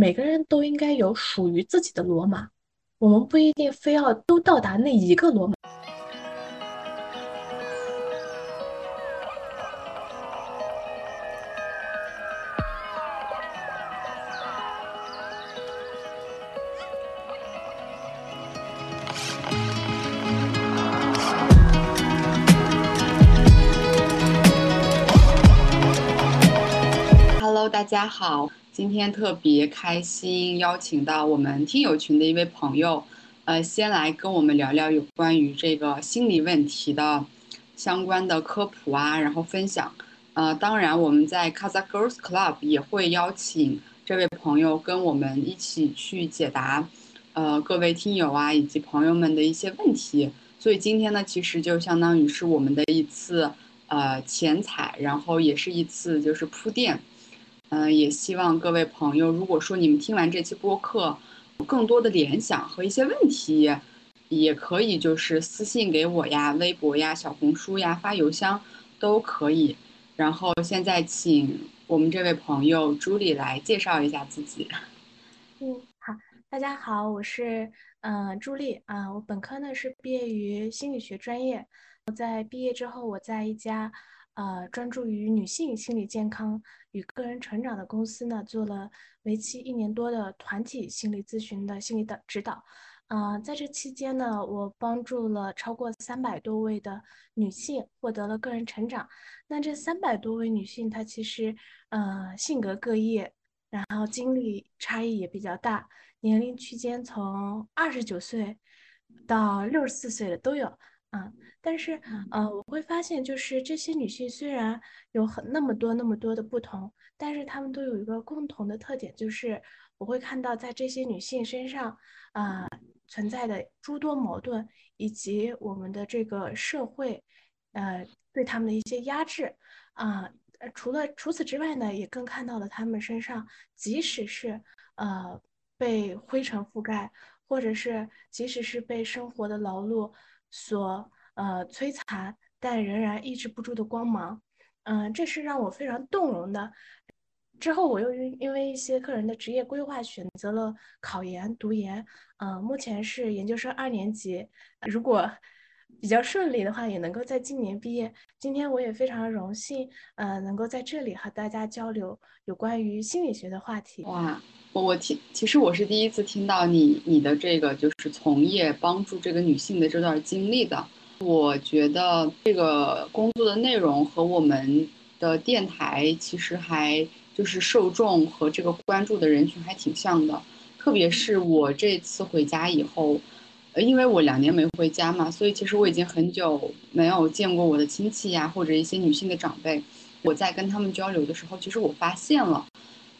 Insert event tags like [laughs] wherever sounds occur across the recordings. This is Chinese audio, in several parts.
每个人都应该有属于自己的罗马，我们不一定非要都到达那一个罗马。大家好。今天特别开心，邀请到我们听友群的一位朋友，呃，先来跟我们聊聊有关于这个心理问题的相关的科普啊，然后分享。呃，当然我们在 Casa Girls Club 也会邀请这位朋友跟我们一起去解答，呃，各位听友啊以及朋友们的一些问题。所以今天呢，其实就相当于是我们的一次呃前采，然后也是一次就是铺垫。嗯，也希望各位朋友，如果说你们听完这期播客，有更多的联想和一些问题，也可以就是私信给我呀，微博呀、小红书呀、发邮箱都可以。然后现在请我们这位朋友朱莉来介绍一下自己。[laughs] 嗯，好，大家好，我是嗯朱莉啊，我本科呢是毕业于心理学专业，我在毕业之后，我在一家。呃，专注于女性心理健康与个人成长的公司呢，做了为期一年多的团体心理咨询的心理的指导。呃，在这期间呢，我帮助了超过三百多位的女性获得了个人成长。那这三百多位女性，她其实呃性格各异，然后经历差异也比较大，年龄区间从二十九岁到六十四岁的都有。啊，但是，呃，我会发现，就是这些女性虽然有很那么多那么多的不同，但是她们都有一个共同的特点，就是我会看到在这些女性身上，啊，存在的诸多矛盾，以及我们的这个社会，呃，对她们的一些压制，啊，除了除此之外呢，也更看到了她们身上，即使是呃被灰尘覆盖，或者是即使是被生活的劳碌。所呃摧残，但仍然抑制不住的光芒，嗯，这是让我非常动容的。之后我又因因为一些个人的职业规划，选择了考研读研，嗯，目前是研究生二年级。如果比较顺利的话，也能够在今年毕业。今天我也非常荣幸，呃，能够在这里和大家交流有关于心理学的话题。哇！我我听，其实我是第一次听到你你的这个就是从业帮助这个女性的这段经历的。我觉得这个工作的内容和我们的电台其实还就是受众和这个关注的人群还挺像的。特别是我这次回家以后，呃因为我两年没回家嘛，所以其实我已经很久没有见过我的亲戚呀，或者一些女性的长辈。我在跟他们交流的时候，其实我发现了。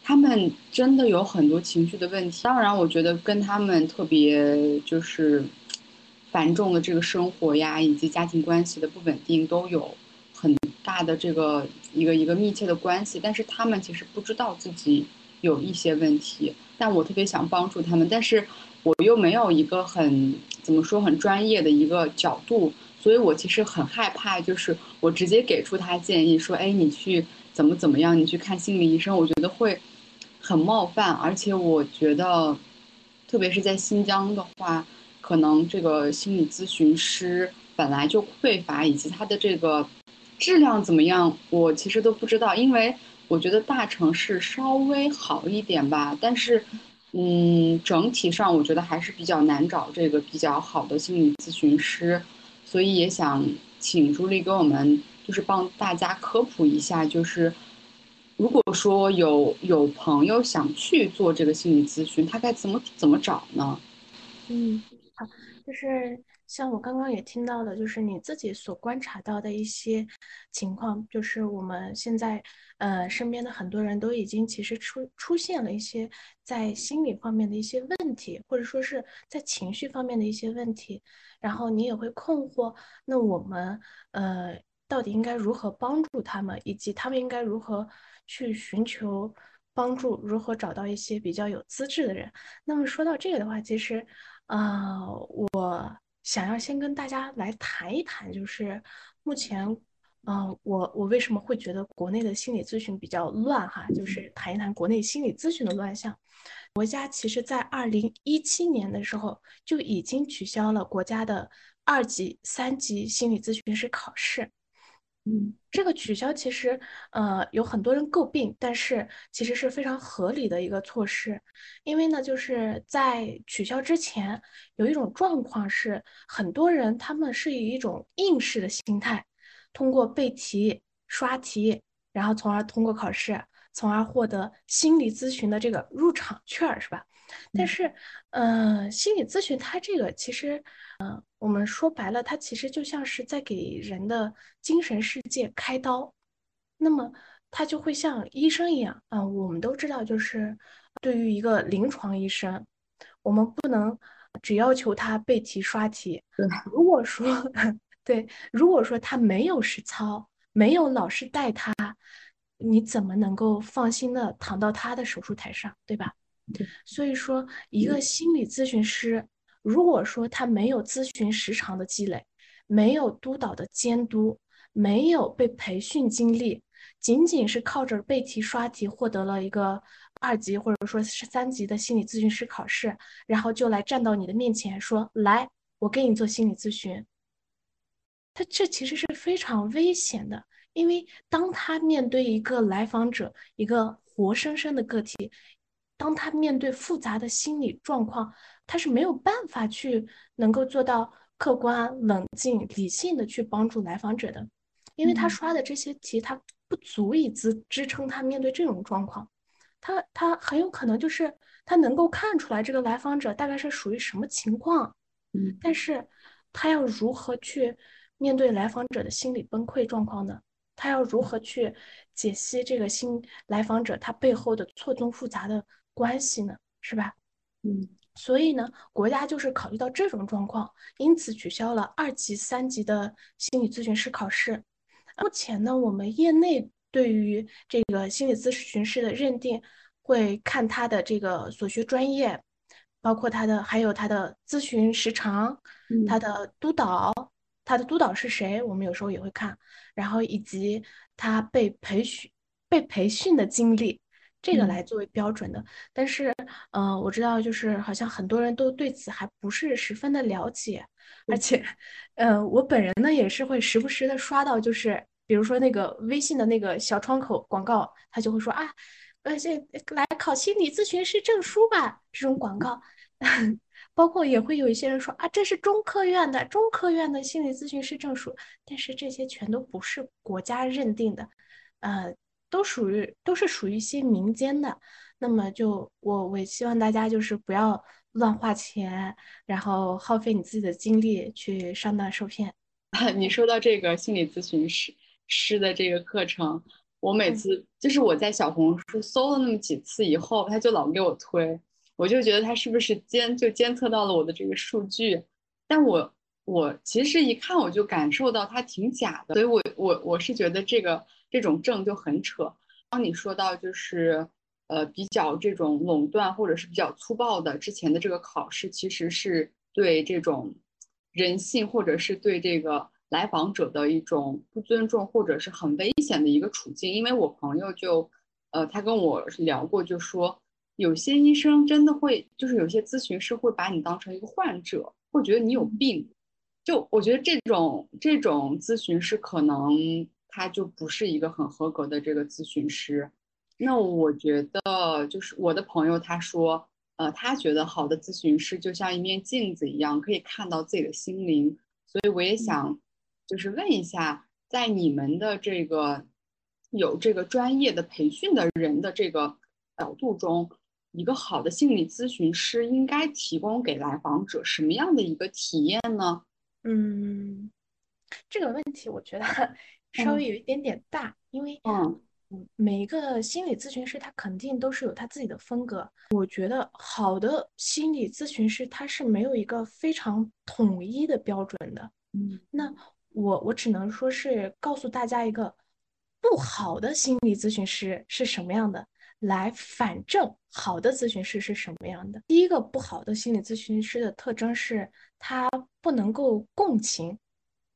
他们真的有很多情绪的问题，当然，我觉得跟他们特别就是繁重的这个生活呀，以及家庭关系的不稳定都有很大的这个一个一个密切的关系。但是他们其实不知道自己有一些问题，但我特别想帮助他们，但是我又没有一个很怎么说很专业的一个角度，所以我其实很害怕，就是我直接给出他建议说，哎，你去怎么怎么样，你去看心理医生，我觉得会。很冒犯，而且我觉得，特别是在新疆的话，可能这个心理咨询师本来就匮乏，以及他的这个质量怎么样，我其实都不知道。因为我觉得大城市稍微好一点吧，但是，嗯，整体上我觉得还是比较难找这个比较好的心理咨询师，所以也想请朱莉给我们就是帮大家科普一下，就是。如果说有有朋友想去做这个心理咨询，他该怎么怎么找呢？嗯，好，就是像我刚刚也听到的，就是你自己所观察到的一些情况，就是我们现在呃身边的很多人都已经其实出出现了一些在心理方面的一些问题，或者说是在情绪方面的一些问题，然后你也会困惑，那我们呃到底应该如何帮助他们，以及他们应该如何？去寻求帮助，如何找到一些比较有资质的人？那么说到这个的话，其实，啊，我想要先跟大家来谈一谈，就是目前，嗯，我我为什么会觉得国内的心理咨询比较乱哈？就是谈一谈国内心理咨询的乱象。国家其实在二零一七年的时候就已经取消了国家的二级、三级心理咨询师考试。嗯，这个取消其实呃有很多人诟病，但是其实是非常合理的一个措施。因为呢，就是在取消之前，有一种状况是，很多人他们是以一种应试的心态，通过背题、刷题，然后从而通过考试。从而获得心理咨询的这个入场券，是吧？但是，呃，心理咨询它这个其实，呃，我们说白了，它其实就像是在给人的精神世界开刀。那么，它就会像医生一样，啊，我们都知道，就是对于一个临床医生，我们不能只要求他背题刷题。如果说，[laughs] 对，如果说他没有实操，没有老师带他。你怎么能够放心的躺到他的手术台上，对吧？所以说，一个心理咨询师，如果说他没有咨询时长的积累，没有督导的监督，没有被培训经历，仅仅是靠着背题刷题获得了一个二级或者说是三级的心理咨询师考试，然后就来站到你的面前说：“来，我给你做心理咨询。”他这其实是非常危险的。因为当他面对一个来访者，一个活生生的个体，当他面对复杂的心理状况，他是没有办法去能够做到客观、冷静、理性的去帮助来访者的，因为他刷的这些题，他不足以支支撑他面对这种状况，他他很有可能就是他能够看出来这个来访者大概是属于什么情况，嗯，但是他要如何去面对来访者的心理崩溃状况呢？他要如何去解析这个新来访者他背后的错综复杂的关系呢？是吧？嗯，所以呢，国家就是考虑到这种状况，因此取消了二级、三级的心理咨询师考试。目前呢，我们业内对于这个心理咨询师的认定，会看他的这个所学专业，包括他的还有他的咨询时长，他的督导。他的督导是谁？我们有时候也会看，然后以及他被培训、被培训的经历，这个来作为标准的。但是，嗯，我知道，就是好像很多人都对此还不是十分的了解，而且，嗯，我本人呢也是会时不时的刷到，就是比如说那个微信的那个小窗口广告，他就会说啊，呃，这来考心理咨询师证书吧，这种广告。[laughs] 包括也会有一些人说啊，这是中科院的中科院的心理咨询师证书，但是这些全都不是国家认定的，呃，都属于都是属于一些民间的。那么就我我也希望大家就是不要乱花钱，然后耗费你自己的精力去上当受骗。[laughs] 你说到这个心理咨询师师的这个课程，我每次就是我在小红书搜了那么几次以后，他就老给我推。我就觉得他是不是监就监测到了我的这个数据，但我我其实一看我就感受到它挺假的，所以我我我是觉得这个这种证就很扯。当你说到就是呃比较这种垄断或者是比较粗暴的之前的这个考试，其实是对这种人性或者是对这个来访者的一种不尊重或者是很危险的一个处境。因为我朋友就呃他跟我聊过，就说。有些医生真的会，就是有些咨询师会把你当成一个患者，会觉得你有病。就我觉得这种这种咨询师可能他就不是一个很合格的这个咨询师。那我觉得就是我的朋友他说，呃，他觉得好的咨询师就像一面镜子一样，可以看到自己的心灵。所以我也想就是问一下，在你们的这个有这个专业的培训的人的这个角度中。一个好的心理咨询师应该提供给来访者什么样的一个体验呢？嗯，这个问题我觉得稍微有一点点大，因为嗯每一个心理咨询师他肯定都是有他自己的风格。我觉得好的心理咨询师他是没有一个非常统一的标准的。嗯，那我我只能说是告诉大家一个不好的心理咨询师是什么样的。来反证好的咨询师是什么样的？第一个不好的心理咨询师的特征是，他不能够共情。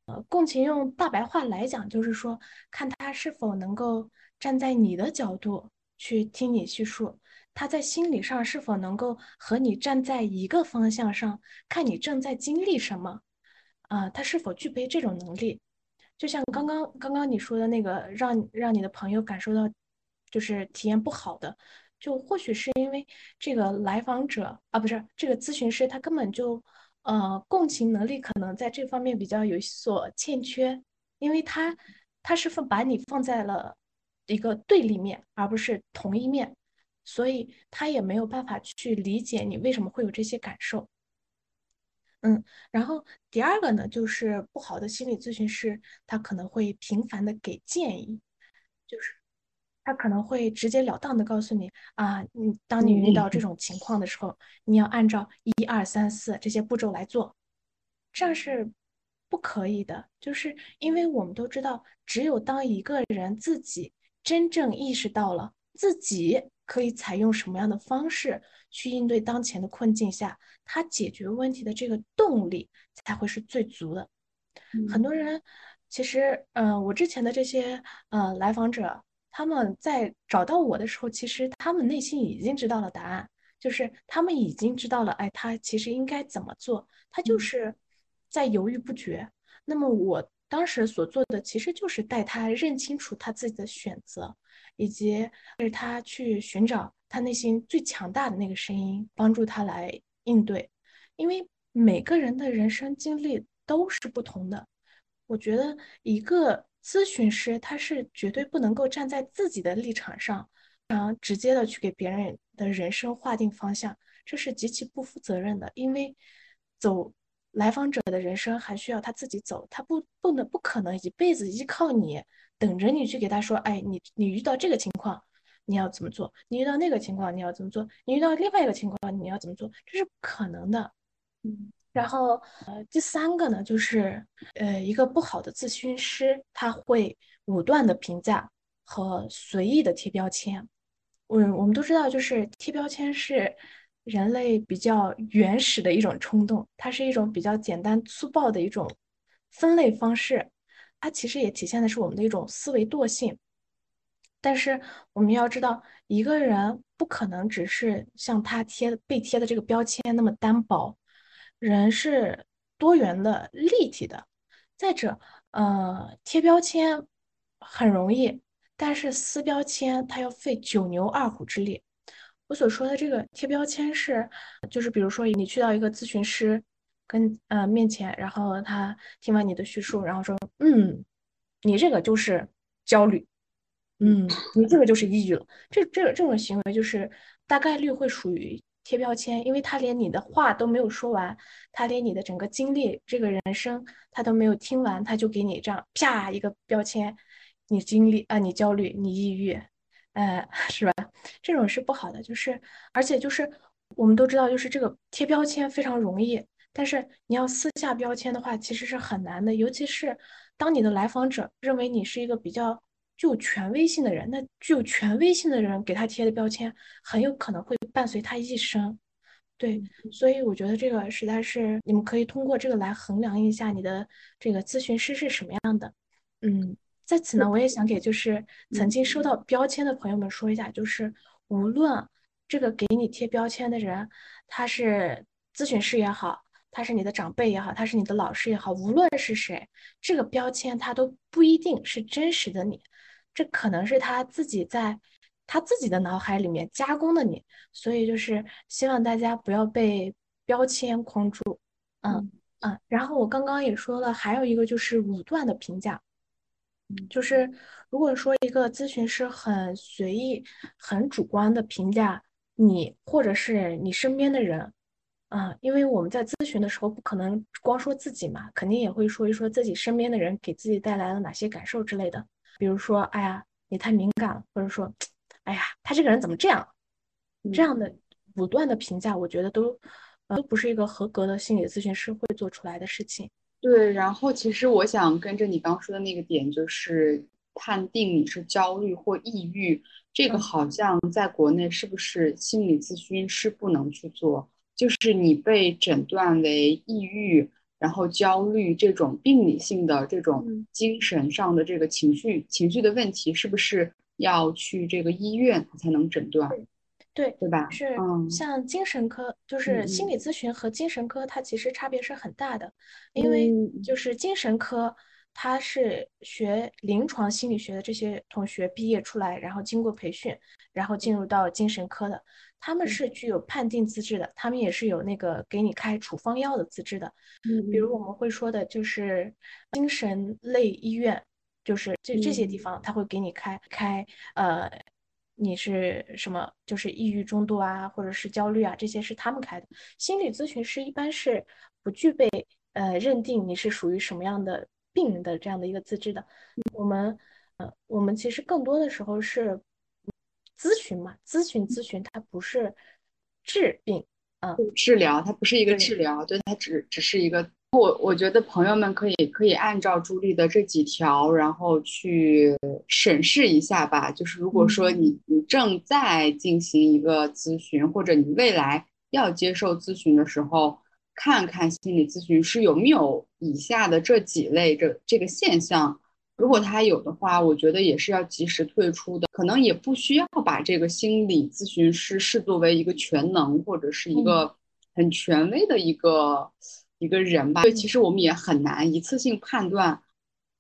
呃，共情用大白话来讲，就是说，看他是否能够站在你的角度去听你叙述。他在心理上是否能够和你站在一个方向上，看你正在经历什么，啊，他是否具备这种能力？就像刚刚刚刚你说的那个，让让你的朋友感受到就是体验不好的，就或许是因为这个来访者啊，不是这个咨询师，他根本就呃共情能力可能在这方面比较有所欠缺，因为他他是放把你放在了一个对立面，而不是同一面。所以他也没有办法去理解你为什么会有这些感受。嗯，然后第二个呢，就是不好的心理咨询师，他可能会频繁的给建议，就是他可能会直截了当的告诉你啊，你当你遇到这种情况的时候，你要按照一二三四这些步骤来做，这样是不可以的，就是因为我们都知道，只有当一个人自己真正意识到了自己。可以采用什么样的方式去应对当前的困境下，他解决问题的这个动力才会是最足的。很多人其实，嗯，我之前的这些呃来访者，他们在找到我的时候，其实他们内心已经知道了答案，就是他们已经知道了，哎，他其实应该怎么做，他就是在犹豫不决。那么我当时所做的，其实就是带他认清楚他自己的选择。以及是他去寻找他内心最强大的那个声音，帮助他来应对。因为每个人的人生经历都是不同的，我觉得一个咨询师他是绝对不能够站在自己的立场上，啊，直接的去给别人的人生划定方向，这是极其不负责任的。因为走来访者的人生还需要他自己走，他不不能不可能一辈子依靠你。等着你去给他说，哎，你你遇到这个情况，你要怎么做？你遇到那个情况，你要怎么做？你遇到另外一个情况，你要怎么做？这是不可能的。嗯，然后呃，第三个呢，就是呃，一个不好的咨询师，他会武断的评价和随意的贴标签。嗯，我们都知道，就是贴标签是人类比较原始的一种冲动，它是一种比较简单粗暴的一种分类方式。它其实也体现的是我们的一种思维惰性，但是我们要知道，一个人不可能只是像他贴被贴的这个标签那么单薄，人是多元的、立体的。再者，呃，贴标签很容易，但是撕标签它要费九牛二虎之力。我所说的这个贴标签是，就是比如说你去到一个咨询师。跟呃面前，然后他听完你的叙述，然后说，嗯，你这个就是焦虑，嗯，你这个就是抑郁了。这这这种行为就是大概率会属于贴标签，因为他连你的话都没有说完，他连你的整个经历、这个人生他都没有听完，他就给你这样啪一个标签，你经历啊，你焦虑，你抑郁，呃，[laughs] 是吧？这种是不好的，就是而且就是我们都知道，就是这个贴标签非常容易。但是你要撕下标签的话，其实是很难的。尤其是当你的来访者认为你是一个比较具有权威性的人，那具有权威性的人给他贴的标签，很有可能会伴随他一生。对，所以我觉得这个实在是你们可以通过这个来衡量一下你的这个咨询师是什么样的。嗯，在此呢，我也想给就是曾经收到标签的朋友们说一下，就是无论这个给你贴标签的人他是咨询师也好。他是你的长辈也好，他是你的老师也好，无论是谁，这个标签他都不一定是真实的你，这可能是他自己在他自己的脑海里面加工的你，所以就是希望大家不要被标签框住，嗯嗯。然后我刚刚也说了，还有一个就是武断的评价，就是如果说一个咨询师很随意、很主观的评价你，或者是你身边的人。啊，因为我们在咨询的时候不可能光说自己嘛，肯定也会说一说自己身边的人给自己带来了哪些感受之类的。比如说，哎呀，你太敏感了，或者说，哎呀，他这个人怎么这样？这样的武断的评价，我觉得都都不是一个合格的心理咨询师会做出来的事情。对，然后其实我想跟着你刚说的那个点，就是判定你是焦虑或抑郁，这个好像在国内是不是心理咨询师不能去做？就是你被诊断为抑郁，然后焦虑这种病理性的这种精神上的这个情绪情绪的问题，是不是要去这个医院才能诊断？对对吧？是嗯像精神科，就嗯是心嗯理咨询和精神科，它其实差别是很大的。因为嗯就是精神科，它是学临床心理学的这些同学毕业出来，然后经过培训，然后进入到精神科的，他们嗯是具有判定资质的，他们也是有那个给你开处方药的资质的。比如嗯我们会说的就是精神类医院，就是这这些地嗯方，他会给你开开呃，你是什么，就是抑郁中度啊，或者是焦虑啊，这些是他们开的。心理咨询师一般是不具备呃认定你是属于什么样的病人的这样的一个资质的。我们呃，我们其实更多的时候是咨询嘛，咨询咨询，它不是治病。嗯，治疗，它不是一个治疗，对，它只只是一个。我我觉得朋友们可以可以按照朱莉的这几条，然后去审视一下吧。就是如果说你你正在进行一个咨询，或者你未来要接受咨询的时候，看看心理咨询师有没有以下的这几类这这个现象。如果他有的话，我觉得也是要及时退出的，可能也不需要把这个心理咨询师视作为一个全能或者是一个很权威的一个一个人吧。对，其实我们也很难一次性判断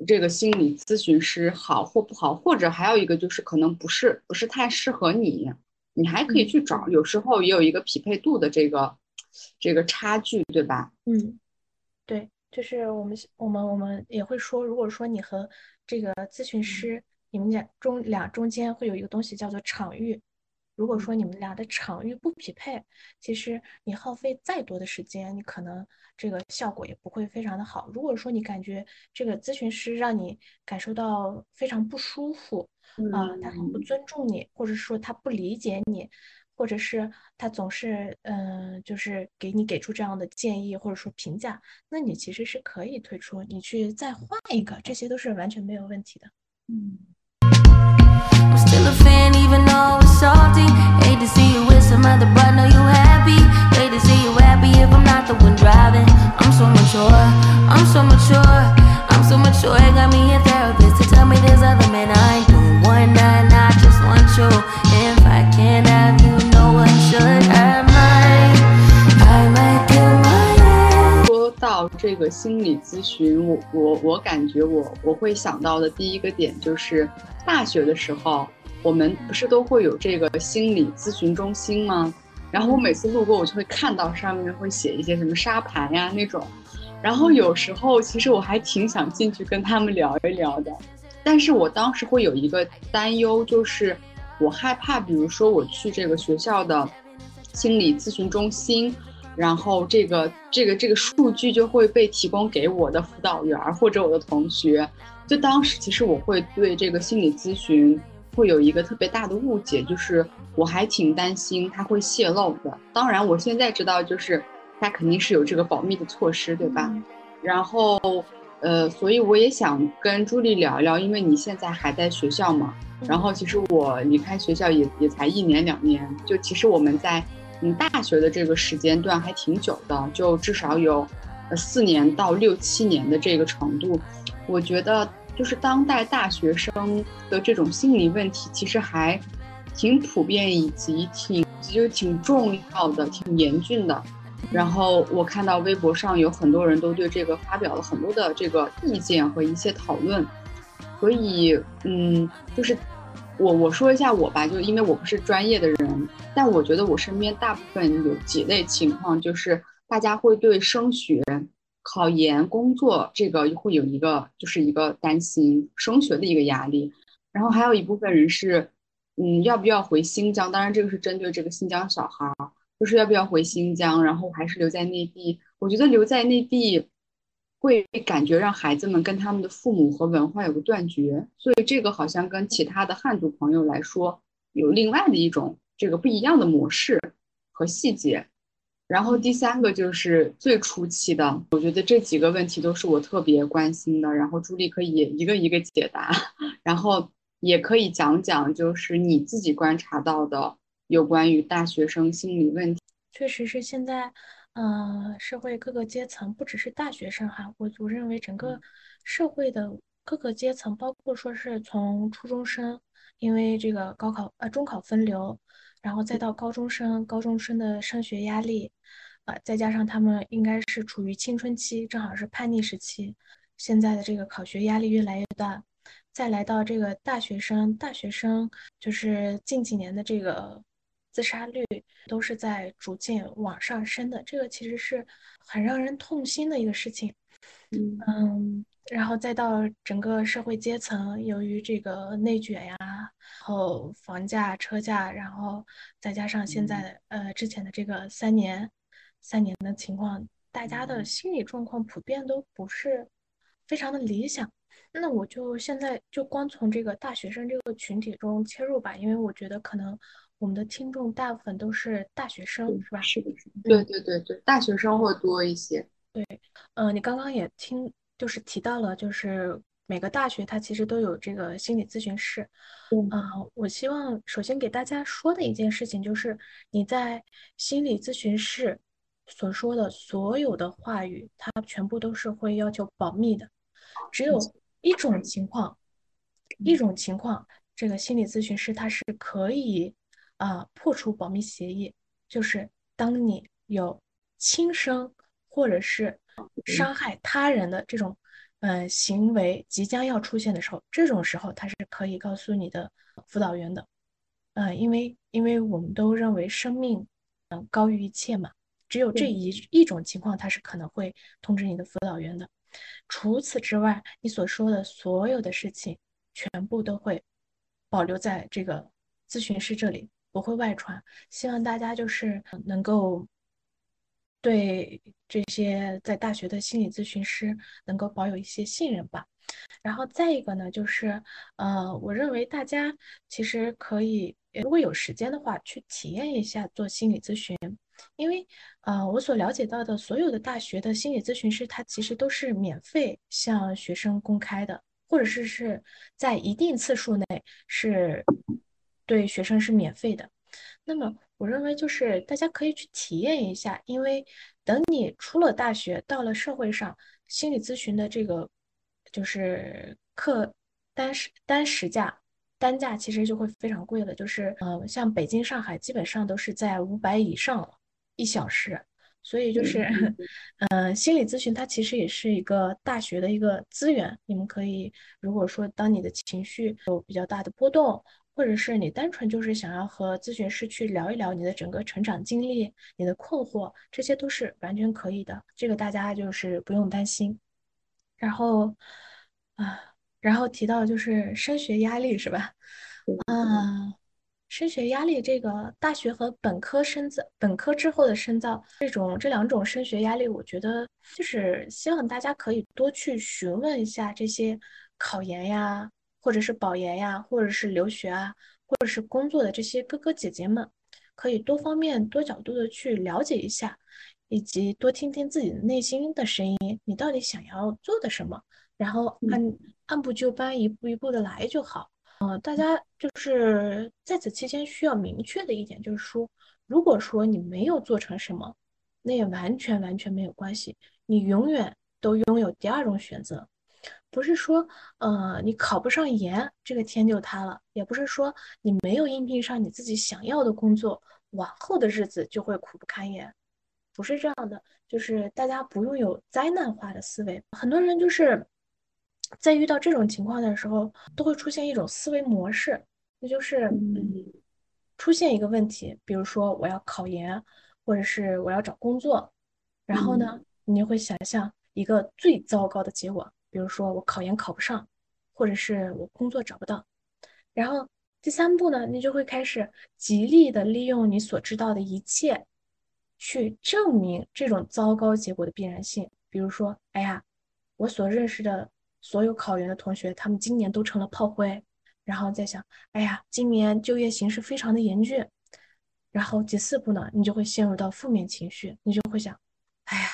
这个心理咨询师好或不好，或者还有一个就是可能不是不是太适合你，你还可以去找，有时候也有一个匹配度的这个这个差距，对吧？嗯，对，就是我们我们我们也会说，如果说你和这个咨询师，你们俩中俩中间会有一个东西叫做场域。如果说你们俩的场域不匹配，其实你耗费再多的时间，你可能这个效果也不会非常的好。如果说你感觉这个咨询师让你感受到非常不舒服，啊、他很不尊重你，或者说他不理解你，或者是他总是嗯、呃就是给你给出这样的建议或者说评价，那你其实是可以退出，你去再换一个，这些都是完全没有问题的。嗯。到这个心理咨询，我我我感觉我我会想到的第一个点就是大学的时候，我们不是都会有这个心理咨询中心吗？然后我每次路过，我就会看到上面会写一些什么沙盘呀那种，然后有时候其实我还挺想进去跟他们聊一聊的，但是我当时会有一个担忧，就是我害怕，比如说我去这个学校的心理咨询中心。然后这个这个这个数据就会被提供给我的辅导员儿或者我的同学。就当时其实我会对这个心理咨询会有一个特别大的误解，就是我还挺担心它会泄露的。当然我现在知道，就是它肯定是有这个保密的措施，对吧？然后呃，所以我也想跟朱莉聊一聊，因为你现在还在学校嘛。然后其实我离开学校也也才一年两年，就其实我们在。嗯，大学的这个时间段还挺久的，就至少有，四年到六七年的这个程度。我觉得就是当代大学生的这种心理问题，其实还挺普遍，以及挺就挺重要的、挺严峻的。然后我看到微博上有很多人都对这个发表了很多的这个意见和一些讨论，所以嗯，就是。我我说一下我吧，就因为我不是专业的人，但我觉得我身边大部分有几类情况，就是大家会对升学、考研、工作这个会有一个就是一个担心升学的一个压力，然后还有一部分人是，嗯，要不要回新疆？当然这个是针对这个新疆小孩，就是要不要回新疆，然后还是留在内地？我觉得留在内地。会感觉让孩子们跟他们的父母和文化有个断绝，所以这个好像跟其他的汉族朋友来说有另外的一种这个不一样的模式和细节。然后第三个就是最初期的，我觉得这几个问题都是我特别关心的。然后朱莉可以一个一个解答，[laughs] 然后也可以讲讲就是你自己观察到的有关于大学生心理问题。确实是现在。呃，社会各个阶层不只是大学生哈，我我认为整个社会的各个阶层，包括说是从初中生，因为这个高考呃中考分流，然后再到高中生，高中生的升学压力，啊，再加上他们应该是处于青春期，正好是叛逆时期，现在的这个考学压力越来越大，再来到这个大学生，大学生就是近几年的这个自杀率都是在逐渐往上升的，这个其实是很让人痛心的一个事情。嗯，然后再到整个社会阶层，由于这个内卷呀，然后房价、车价，然后再加上现在呃之前的这个三年三年的情况，大家的心理状况普遍都不是非常的理想。那我就现在就光从这个大学生这个群体中切入吧，因为我觉得可能我们的听众大部分都是大学生，是吧？是的，是的。对对对对，大学生会多一些。对，嗯，你刚刚也听，就是提到了，就是每个大学它其实都有这个心理咨询室。嗯，我希望首先给大家说的一件事情就是，你在心理咨询室所说的所有的话语，它全部都是会要求保密的。只有一种情况，一种情况，这个心理咨询师他是可以啊破除保密协议，就是当你有轻生。或者是伤害他人的这种，呃，行为即将要出现的时候，这种时候他是可以告诉你的辅导员的，呃，因为因为我们都认为生命，嗯，高于一切嘛，只有这一一种情况他是可能会通知你的辅导员的，除此之外，你所说的所有的事情全部都会保留在这个咨询师这里，不会外传。希望大家就是能够。对这些在大学的心理咨询师能够保有一些信任吧。然后再一个呢，就是，呃，我认为大家其实可以，如果有时间的话，去体验一下做心理咨询。因为，呃，我所了解到的所有的大学的心理咨询师，他其实都是免费向学生公开的，或者是是在一定次数内是对学生是免费的。那么。我认为就是大家可以去体验一下，因为等你出了大学，到了社会上，心理咨询的这个就是课单时单时价单价其实就会非常贵了。就是呃，像北京、上海基本上都是在五百以上一小时，所以就是嗯，[laughs] 心理咨询它其实也是一个大学的一个资源。你们可以如果说当你的情绪有比较大的波动。或者是你单纯就是想要和咨询师去聊一聊你的整个成长经历、你的困惑，这些都是完全可以的，这个大家就是不用担心。然后啊，然后提到就是升学压力是吧？啊，升学压力这个大学和本科深造、本科之后的深造这种这两种升学压力，我觉得就是希望大家可以多去询问一下这些考研呀。或者是保研呀，或者是留学啊，或者是工作的这些哥哥姐姐们，可以多方面、多角度的去了解一下，以及多听听自己的内心的声音，你到底想要做的什么，然后按按部就班、一步一步的来就好。呃，大家就是在此期间需要明确的一点就是说，如果说你没有做成什么，那也完全完全没有关系，你永远都拥有第二种选择。不是说，呃，你考不上研，这个天就塌了；也不是说你没有应聘上你自己想要的工作，往后的日子就会苦不堪言。不是这样的，就是大家不用有灾难化的思维。很多人就是在遇到这种情况的时候，都会出现一种思维模式，那就是嗯，出现一个问题，比如说我要考研，或者是我要找工作，然后呢，你就会想象一个最糟糕的结果。比如说我考研考不上，或者是我工作找不到，然后第三步呢，你就会开始极力的利用你所知道的一切，去证明这种糟糕结果的必然性。比如说，哎呀，我所认识的所有考研的同学，他们今年都成了炮灰。然后再想，哎呀，今年就业形势非常的严峻。然后第四步呢，你就会陷入到负面情绪，你就会想，哎呀，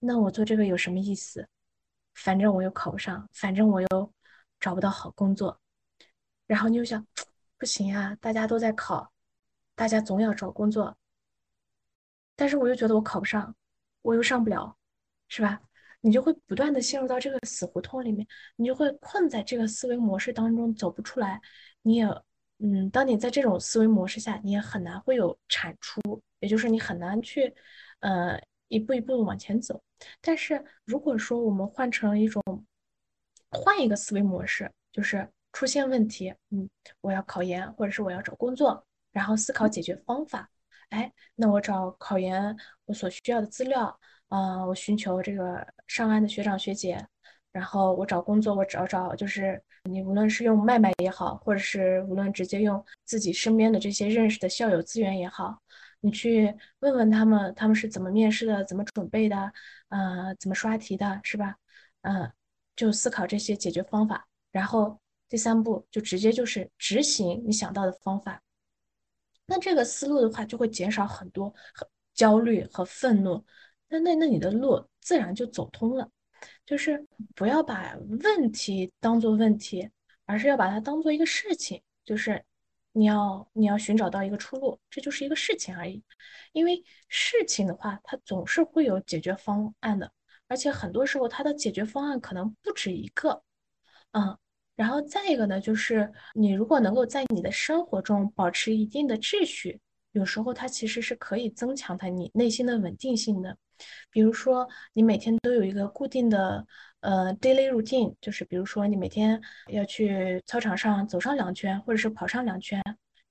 那我做这个有什么意思？反正我又考不上，反正我又找不到好工作，然后你又想，不行呀，大家都在考，大家总要找工作，但是我又觉得我考不上，我又上不了，是吧？你就会不断的陷入到这个死胡同里面，你就会困在这个思维模式当中走不出来，你也嗯，当你在这种思维模式下，你也很难会有产出，也就是你很难去，呃，一步一步的往前走。但是如果说我们换成一种，换一个思维模式，就是出现问题，嗯，我要考研，或者是我要找工作，然后思考解决方法。哎，那我找考研我所需要的资料，啊，我寻求这个上岸的学长学姐，然后我找工作，我找找就是你无论是用麦麦也好，或者是无论直接用自己身边的这些认识的校友资源也好，你去问问他们，他们是怎么面试的，怎么准备的，呃，怎么刷题的，是吧？嗯，就思考这些解决方法，然后第三步就直接就是执行你想到的方法。那这个思路的话，就会减少很多焦虑和愤怒。那那那你的路自然就走通了。就是不要把问题当做问题，而是要把它当做一个事情。就是你要你要寻找到一个出路，这就是一个事情而已。因为事情的话，它总是会有解决方案的，而且很多时候它的解决方案可能不止一个。嗯。然后再一个呢，就是你如果能够在你的生活中保持一定的秩序，有时候它其实是可以增强它你内心的稳定性的。比如说，你每天都有一个固定的呃 daily routine，就是比如说你每天要去操场上走上两圈，或者是跑上两圈，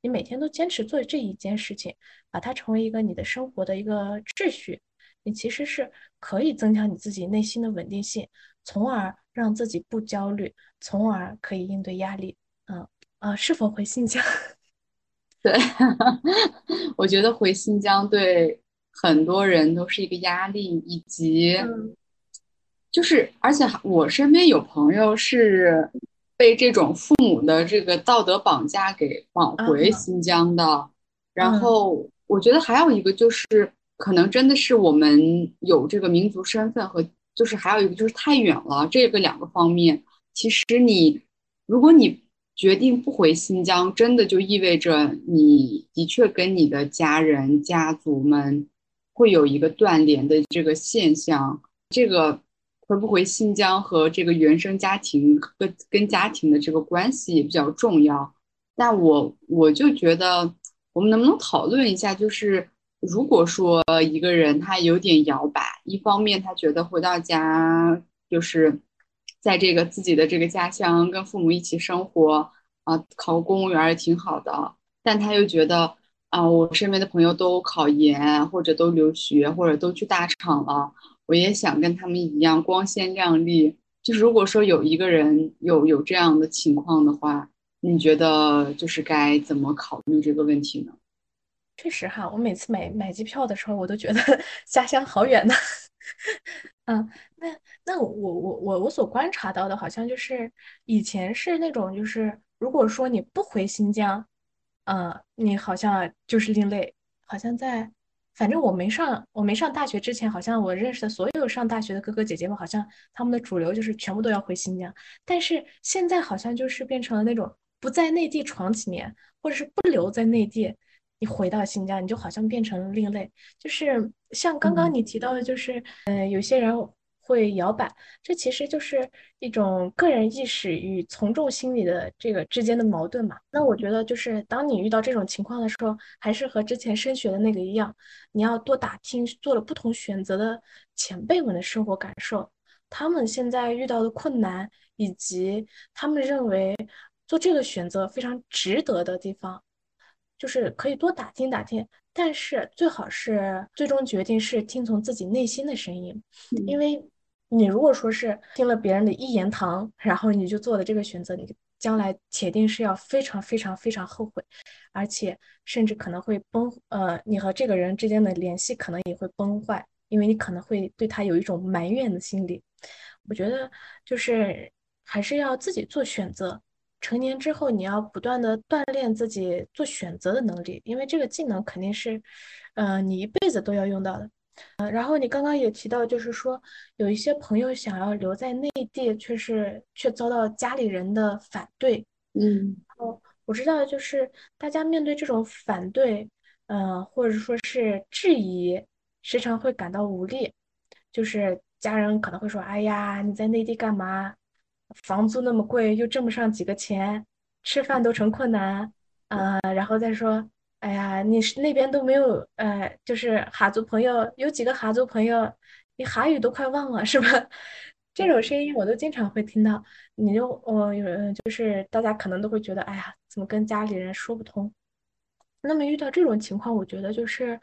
你每天都坚持做这一件事情，把它成为一个你的生活的一个秩序，你其实是可以增强你自己内心的稳定性，从而让自己不焦虑。从而可以应对压力。嗯啊，是否回新疆？[laughs] 对，[laughs] 我觉得回新疆对很多人都是一个压力，以及就是，而且我身边有朋友是被这种父母的这个道德绑架给绑回新疆的。然后我觉得还有一个就是，可能真的是我们有这个民族身份和，就是还有一个就是太远了，这个两个方面。其实你，如果你决定不回新疆，真的就意味着你的确跟你的家人、家族们会有一个断联的这个现象。这个回不回新疆和这个原生家庭和跟家庭的这个关系也比较重要。但我我就觉得，我们能不能讨论一下，就是如果说一个人他有点摇摆，一方面他觉得回到家就是。在这个自己的这个家乡跟父母一起生活啊，考个公务员也挺好的。但他又觉得啊，我身边的朋友都考研或者都留学或者都去大厂了，我也想跟他们一样光鲜亮丽。就是如果说有一个人有有这样的情况的话，你觉得就是该怎么考虑这个问题呢？确实哈，我每次买买机票的时候，我都觉得 [laughs] 家乡好远呢。[laughs] 嗯，那那我我我我所观察到的，好像就是以前是那种，就是如果说你不回新疆，嗯，你好像就是另类。好像在，反正我没上我没上大学之前，好像我认识的所有上大学的哥哥姐姐们，好像他们的主流就是全部都要回新疆。但是现在好像就是变成了那种不在内地闯几年，或者是不留在内地。你回到新疆，你就好像变成了另类，就是像刚刚你提到的，就是呃，有些人会摇摆，这其实就是一种个人意识与从众心理的这个之间的矛盾嘛。那我觉得，就是当你遇到这种情况的时候，还是和之前升学的那个一样，你要多打听做了不同选择的前辈们的生活感受，他们现在遇到的困难，以及他们认为做这个选择非常值得的地方。就是可以多打听打听，但是最好是最终决定是听从自己内心的声音，因为你如果说是听了别人的一言堂，然后你就做了这个选择，你将来铁定是要非常非常非常后悔，而且甚至可能会崩，呃，你和这个人之间的联系可能也会崩坏，因为你可能会对他有一种埋怨的心理。我觉得就是还是要自己做选择。成年之后，你要不断的锻炼自己做选择的能力，因为这个技能肯定是，呃，你一辈子都要用到的。呃，然后你刚刚也提到，就是说有一些朋友想要留在内地，却是却遭到家里人的反对。嗯，哦，我知道，就是大家面对这种反对，呃，或者说是质疑，时常会感到无力。就是家人可能会说：“哎呀，你在内地干嘛？”房租那么贵，又挣不上几个钱，吃饭都成困难，呃，然后再说，哎呀，你是那边都没有，呃，就是哈族朋友，有几个哈族朋友，你哈语都快忘了是吧？[laughs] 这种声音我都经常会听到，你就我有人就是大家可能都会觉得，哎呀，怎么跟家里人说不通？那么遇到这种情况，我觉得就是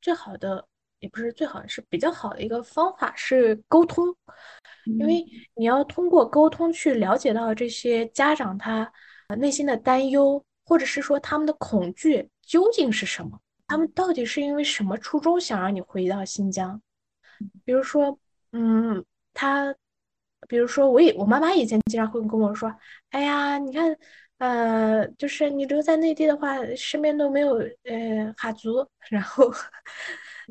最好的，也不是最好，是比较好的一个方法是沟通，因为你要通过沟通去了解到这些家长他内心的担忧，或者是说他们的恐惧究竟是什么，他们到底是因为什么初衷想让你回到新疆？比如说，嗯，他。比如说，我也我妈妈以前经常会跟我说：“哎呀，你看，呃，就是你留在内地的话，身边都没有呃哈族。然后，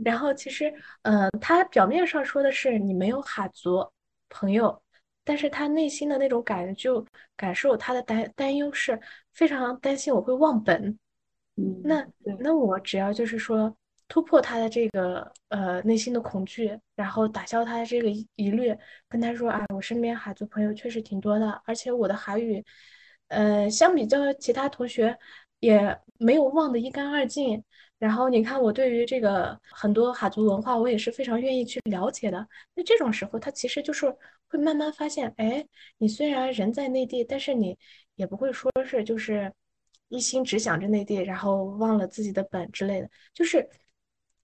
然后其实，呃，他表面上说的是你没有哈族朋友，但是他内心的那种感就感受，他的担担忧是非常担心我会忘本。那那我只要就是说。”突破他的这个呃内心的恐惧，然后打消他的这个疑虑，跟他说啊，我身边哈族朋友确实挺多的，而且我的韩语，呃，相比较其他同学也没有忘得一干二净。然后你看我对于这个很多哈族文化，我也是非常愿意去了解的。那这种时候，他其实就是会慢慢发现，哎，你虽然人在内地，但是你也不会说是就是一心只想着内地，然后忘了自己的本之类的，就是。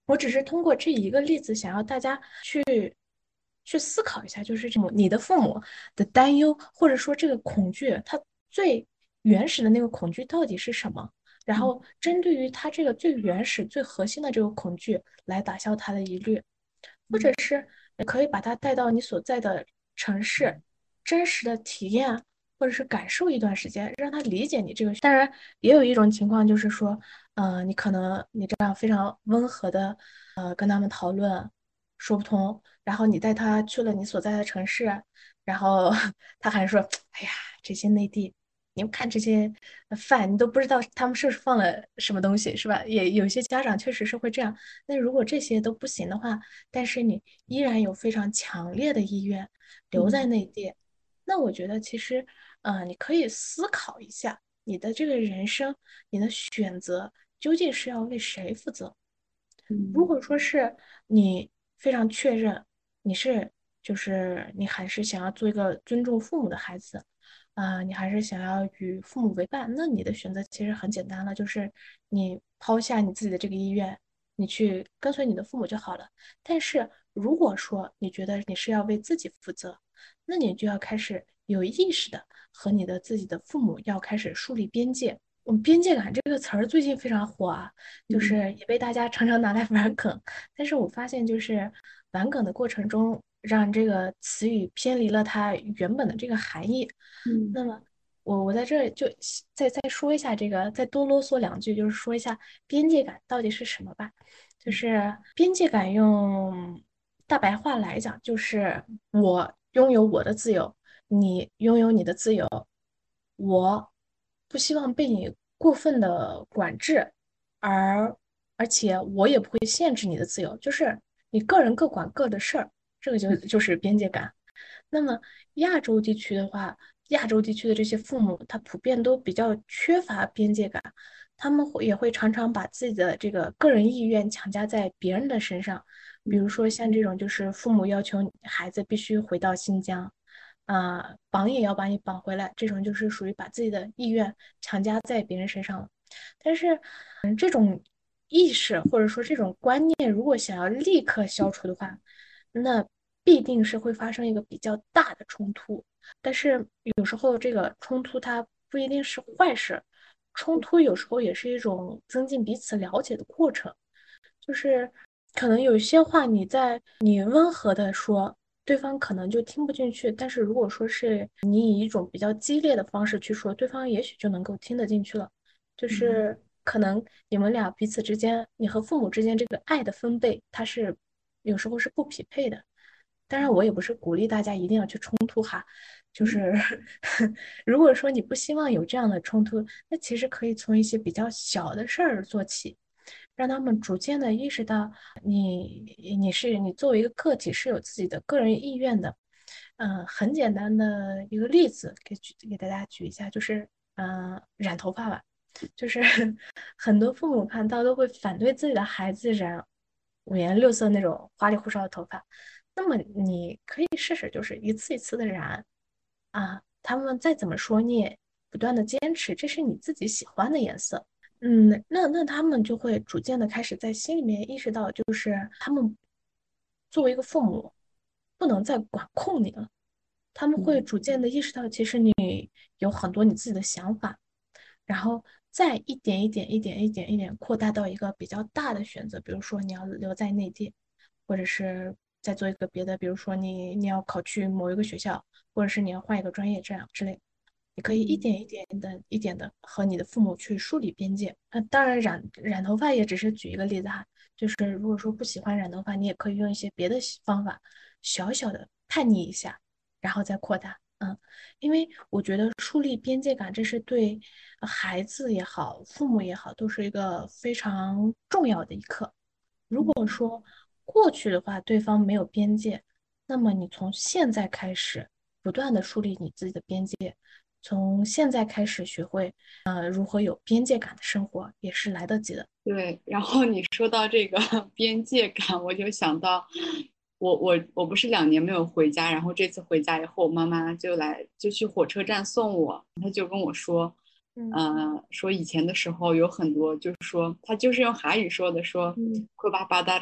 我只是通过这一个例子，想要大家去去思考一下，就是这种你的父母的担忧，或者说这个恐惧，它最原始的那个恐惧到底是什么？然后针对于他这个最原始、最核心的这个恐惧来打消他的疑虑，或者是也可以把他带到你所在的城市，真实的体验或者是感受一段时间，让他理解你这个。当然，也有一种情况就是说。嗯，你可能你这样非常温和的，呃，跟他们讨论说不通，然后你带他去了你所在的城市，然后 [laughs] 他还说，哎呀，这些内地，你们看这些饭，你都不知道他们是不是放了什么东西，是吧？也有些家长确实是会这样。那如果这些都不行的话，但是你依然有非常强烈的意愿留在内地，那我觉得其实，嗯，你可以思考一下你的这个人生，你的选择。究竟是要为谁负责？如果说是你非常确认你是，就是你还是想要做一个尊重父母的孩子，啊，你还是想要与父母为伴，那你的选择其实很简单了，就是你抛下你自己的这个意愿，你去跟随你的父母就好了。但是如果说你觉得你是要为自己负责，那你就要开始有意识的和你的自己的父母要开始树立边界。嗯，边界感这个词儿最近非常火啊，就是也被大家常常拿来玩梗。但是我发现，就是玩梗的过程中，让这个词语偏离了它原本的这个含义。嗯，那么我我在这就再再说一下这个，再多啰嗦两句，就是说一下边界感到底是什么吧。就是边界感用大白话来讲，就是我拥有我的自由，你拥有你的自由，我。不希望被你过分的管制，而而且我也不会限制你的自由，就是你个人各管各的事儿，这个就就是边界感。那么亚洲地区的话，亚洲地区的这些父母，他普遍都比较缺乏边界感，他们会也会常常把自己的这个个人意愿强加在别人的身上，比如说像这种，就是父母要求孩子必须回到新疆。啊，绑也要把你绑回来，这种就是属于把自己的意愿强加在别人身上了。但是，嗯，这种意识或者说这种观念，如果想要立刻消除的话，那必定是会发生一个比较大的冲突。但是有时候这个冲突它不一定是坏事，冲突有时候也是一种增进彼此了解的过程。就是可能有些话你在你温和的说。对方可能就听不进去，但是如果说是你以一种比较激烈的方式去说，对方也许就能够听得进去了。就是可能你们俩彼此之间，你和父母之间这个爱的分贝，它是有时候是不匹配的。当然，我也不是鼓励大家一定要去冲突哈，就是 [laughs] 如果说你不希望有这样的冲突，那其实可以从一些比较小的事儿做起。让他们逐渐的意识到，你你是你作为一个个体是有自己的个人意愿的。嗯，很简单的一个例子，给举给大家举一下，就是嗯，染头发吧。就是 [laughs] 很多父母看到都会反对自己的孩子染五颜六色那种花里胡哨的头发。那么你可以试试，就是一次一次的染啊。他们再怎么说，你也不断的坚持，这是你自己喜欢的颜色。嗯，那那他们就会逐渐的开始在心里面意识到，就是他们作为一个父母，不能再管控你了。他们会逐渐的意识到，其实你有很多你自己的想法，然后再一点一点、一点一点、一点扩大到一个比较大的选择，比如说你要留在内地，或者是再做一个别的，比如说你你要考去某一个学校，或者是你要换一个专业这样之类。你可以一点一点的、一点的和你的父母去梳理边界。那当然，染染头发也只是举一个例子哈。就是如果说不喜欢染头发，你也可以用一些别的方法，小小的叛逆一下，然后再扩大。嗯，因为我觉得树立边界感，这是对孩子也好，父母也好，都是一个非常重要的一课。如果说过去的话，对方没有边界，那么你从现在开始，不断的树立你自己的边界。从现在开始学会，呃，如何有边界感的生活也是来得及的。对，然后你说到这个 [laughs] 边界感，我就想到，我我我不是两年没有回家，然后这次回家以后，我妈妈就来就去火车站送我，她就跟我说，嗯，说以前的时候有很多，就是说她就是用韩语说的，说会巴巴达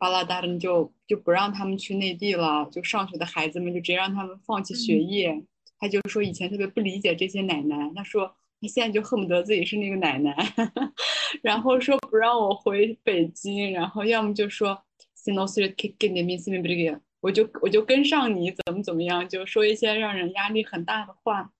巴拉达的就就不让他们去内地了，就上学的孩子们就直接让他们放弃学业。他就说以前特别不理解这些奶奶，他说他现在就恨不得自己是那个奶奶，[laughs] 然后说不让我回北京，然后要么就说我就我就跟上你怎么怎么样，就说一些让人压力很大的话。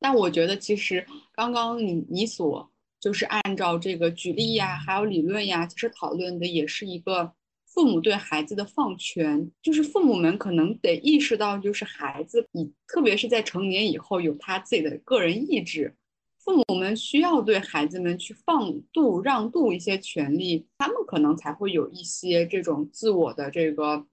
但我觉得其实刚刚你你所就是按照这个举例呀，还有理论呀，其实讨论的也是一个。父母对孩子的放权，就是父母们可能得意识到，就是孩子，以特别是在成年以后有他自己的个人意志，父母们需要对孩子们去放度、让渡一些权利，他们可能才会有一些这种自我的这个，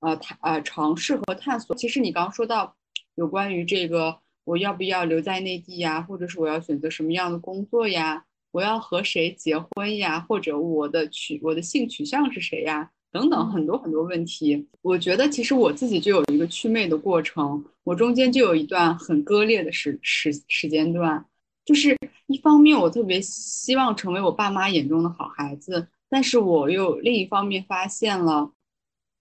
呃，探呃尝试和探索。其实你刚刚说到有关于这个，我要不要留在内地呀，或者是我要选择什么样的工作呀，我要和谁结婚呀，或者我的取我的性取向是谁呀？等等很多很多问题，我觉得其实我自己就有一个祛魅的过程，我中间就有一段很割裂的时时时间段，就是一方面我特别希望成为我爸妈眼中的好孩子，但是我又另一方面发现了，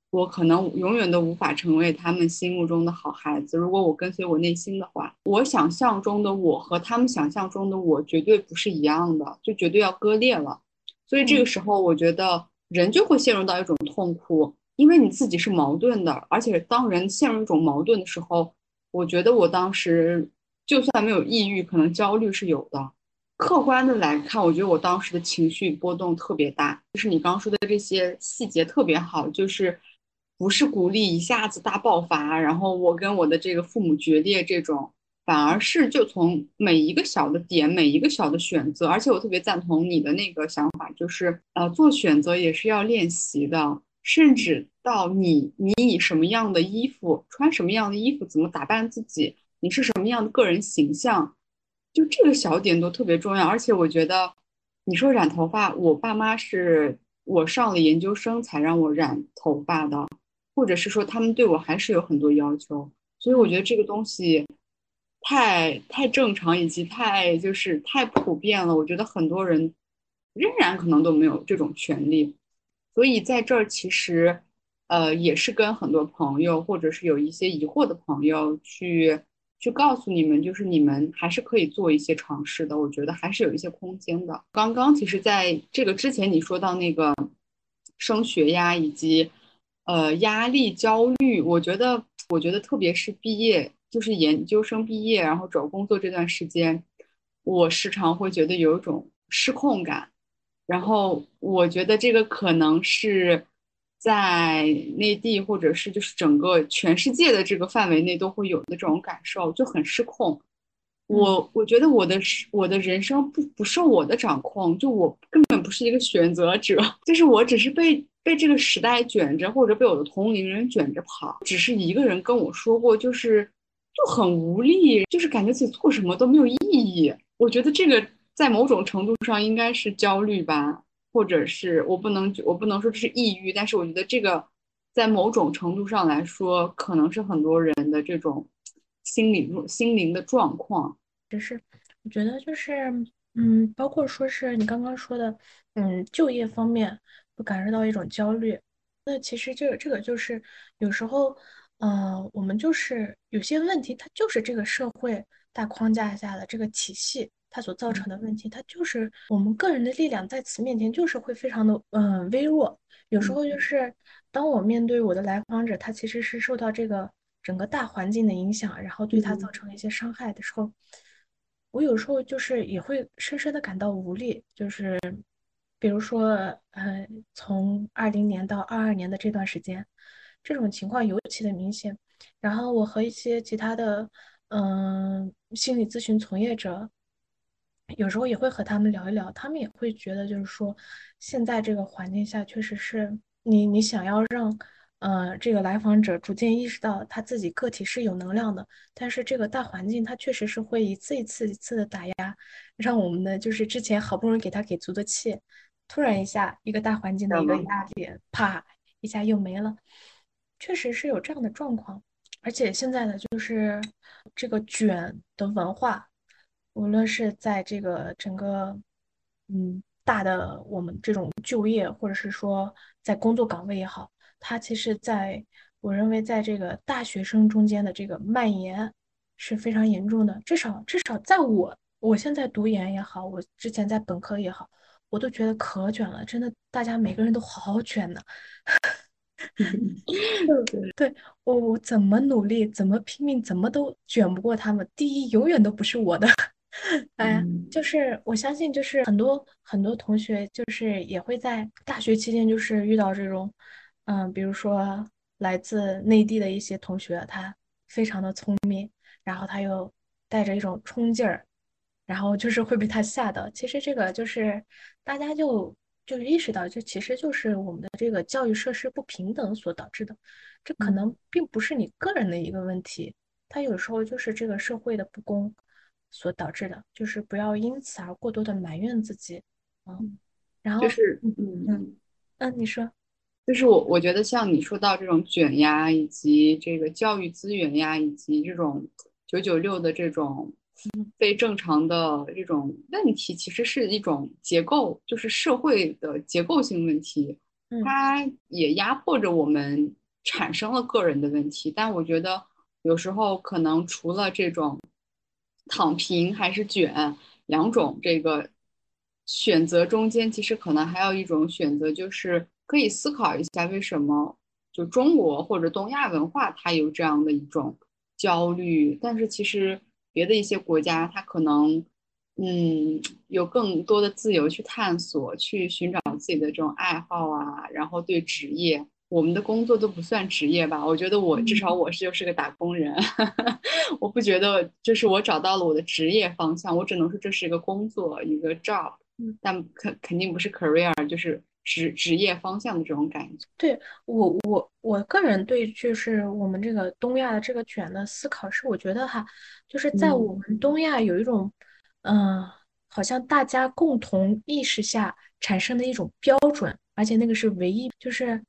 我可能永远都无法成为他们心目中的好孩子。如果我跟随我内心的话，我想象中的我和他们想象中的我绝对不是一样的，就绝对要割裂了。所以这个时候，我觉得。人就会陷入到一种痛苦，因为你自己是矛盾的，而且当人陷入一种矛盾的时候，我觉得我当时就算没有抑郁，可能焦虑是有的。客观的来看，我觉得我当时的情绪波动特别大，就是你刚说的这些细节特别好，就是不是鼓励一下子大爆发，然后我跟我的这个父母决裂这种。反而是就从每一个小的点，每一个小的选择，而且我特别赞同你的那个想法，就是呃，做选择也是要练习的，甚至到你你以什么样的衣服，穿什么样的衣服，怎么打扮自己，你是什么样的个人形象，就这个小点都特别重要。而且我觉得，你说染头发，我爸妈是我上了研究生才让我染头发的，或者是说他们对我还是有很多要求，所以我觉得这个东西。太太正常，以及太就是太普遍了。我觉得很多人仍然可能都没有这种权利，所以在这儿其实，呃，也是跟很多朋友，或者是有一些疑惑的朋友去去告诉你们，就是你们还是可以做一些尝试的。我觉得还是有一些空间的。刚刚其实在这个之前，你说到那个升学呀，以及呃压力、焦虑，我觉得，我觉得特别是毕业。就是研究生毕业，然后找工作这段时间，我时常会觉得有一种失控感。然后我觉得这个可能是在内地，或者是就是整个全世界的这个范围内都会有的这种感受，就很失控。我我觉得我的我的人生不不受我的掌控，就我根本不是一个选择者，[laughs] 就是我只是被被这个时代卷着，或者被我的同龄人卷着跑。只是一个人跟我说过，就是。就很无力，就是感觉自己做什么都没有意义。我觉得这个在某种程度上应该是焦虑吧，或者是我不能我不能说这是抑郁，但是我觉得这个在某种程度上来说，可能是很多人的这种心理心灵的状况。只是我觉得就是，嗯，包括说是你刚刚说的，嗯，就业方面会感受到一种焦虑。那其实这个这个就是有时候，呃，我们就是有些问题，它就是这个社会大框架下的这个体系，它所造成的问题，它就是我们个人的力量在此面前就是会非常的嗯微弱。有时候就是当我面对我的来访者，他其实是受到这个整个大环境的影响，然后对他造成了一些伤害的时候，我有时候就是也会深深的感到无力，就是。比如说，呃，从二零年到二二年的这段时间，这种情况尤其的明显。然后我和一些其他的，嗯，心理咨询从业者，有时候也会和他们聊一聊，他们也会觉得，就是说，现在这个环境下，确实是你你想要让，呃，这个来访者逐渐意识到他自己个体是有能量的，但是这个大环境它确实是会一次一次一次的打压，让我们的就是之前好不容易给他给足的气。突然一下，一个大环境的一个压力，啪一下又没了，确实是有这样的状况。而且现在的就是这个卷的文化，无论是在这个整个嗯大的我们这种就业，或者是说在工作岗位也好，它其实在我认为在这个大学生中间的这个蔓延是非常严重的。至少至少在我我现在读研也好，我之前在本科也好。我都觉得可卷了，真的，大家每个人都好卷呢。[laughs] 对我，我怎么努力，怎么拼命，怎么都卷不过他们。第一，永远都不是我的。[laughs] 哎呀，就是我相信，就是很多很多同学，就是也会在大学期间，就是遇到这种，嗯，比如说来自内地的一些同学，他非常的聪明，然后他又带着一种冲劲儿。然后就是会被他吓到。其实这个就是大家就就是意识到，这其实就是我们的这个教育设施不平等所导致的。这可能并不是你个人的一个问题，它有时候就是这个社会的不公所导致的。就是不要因此而过多的埋怨自己。嗯，然后就是嗯嗯嗯，你说，就是我我觉得像你说到这种卷呀，以及这个教育资源呀，以及这种九九六的这种。非正常的这种问题，其实是一种结构，就是社会的结构性问题，它也压迫着我们，产生了个人的问题。但我觉得有时候可能除了这种躺平还是卷两种这个选择中间，其实可能还有一种选择，就是可以思考一下，为什么就中国或者东亚文化它有这样的一种焦虑，但是其实。别的一些国家，他可能，嗯，有更多的自由去探索，去寻找自己的这种爱好啊，然后对职业，我们的工作都不算职业吧？我觉得我至少我是就是个打工人，[laughs] 我不觉得就是我找到了我的职业方向，我只能说这是一个工作，一个 job，但肯肯定不是 career，就是。职职业方向的这种感觉，对我我我个人对就是我们这个东亚的这个卷的思考是，我觉得哈，就是在我们东亚有一种，嗯，好像大家共同意识下产生的一种标准，而且那个是唯一，就是，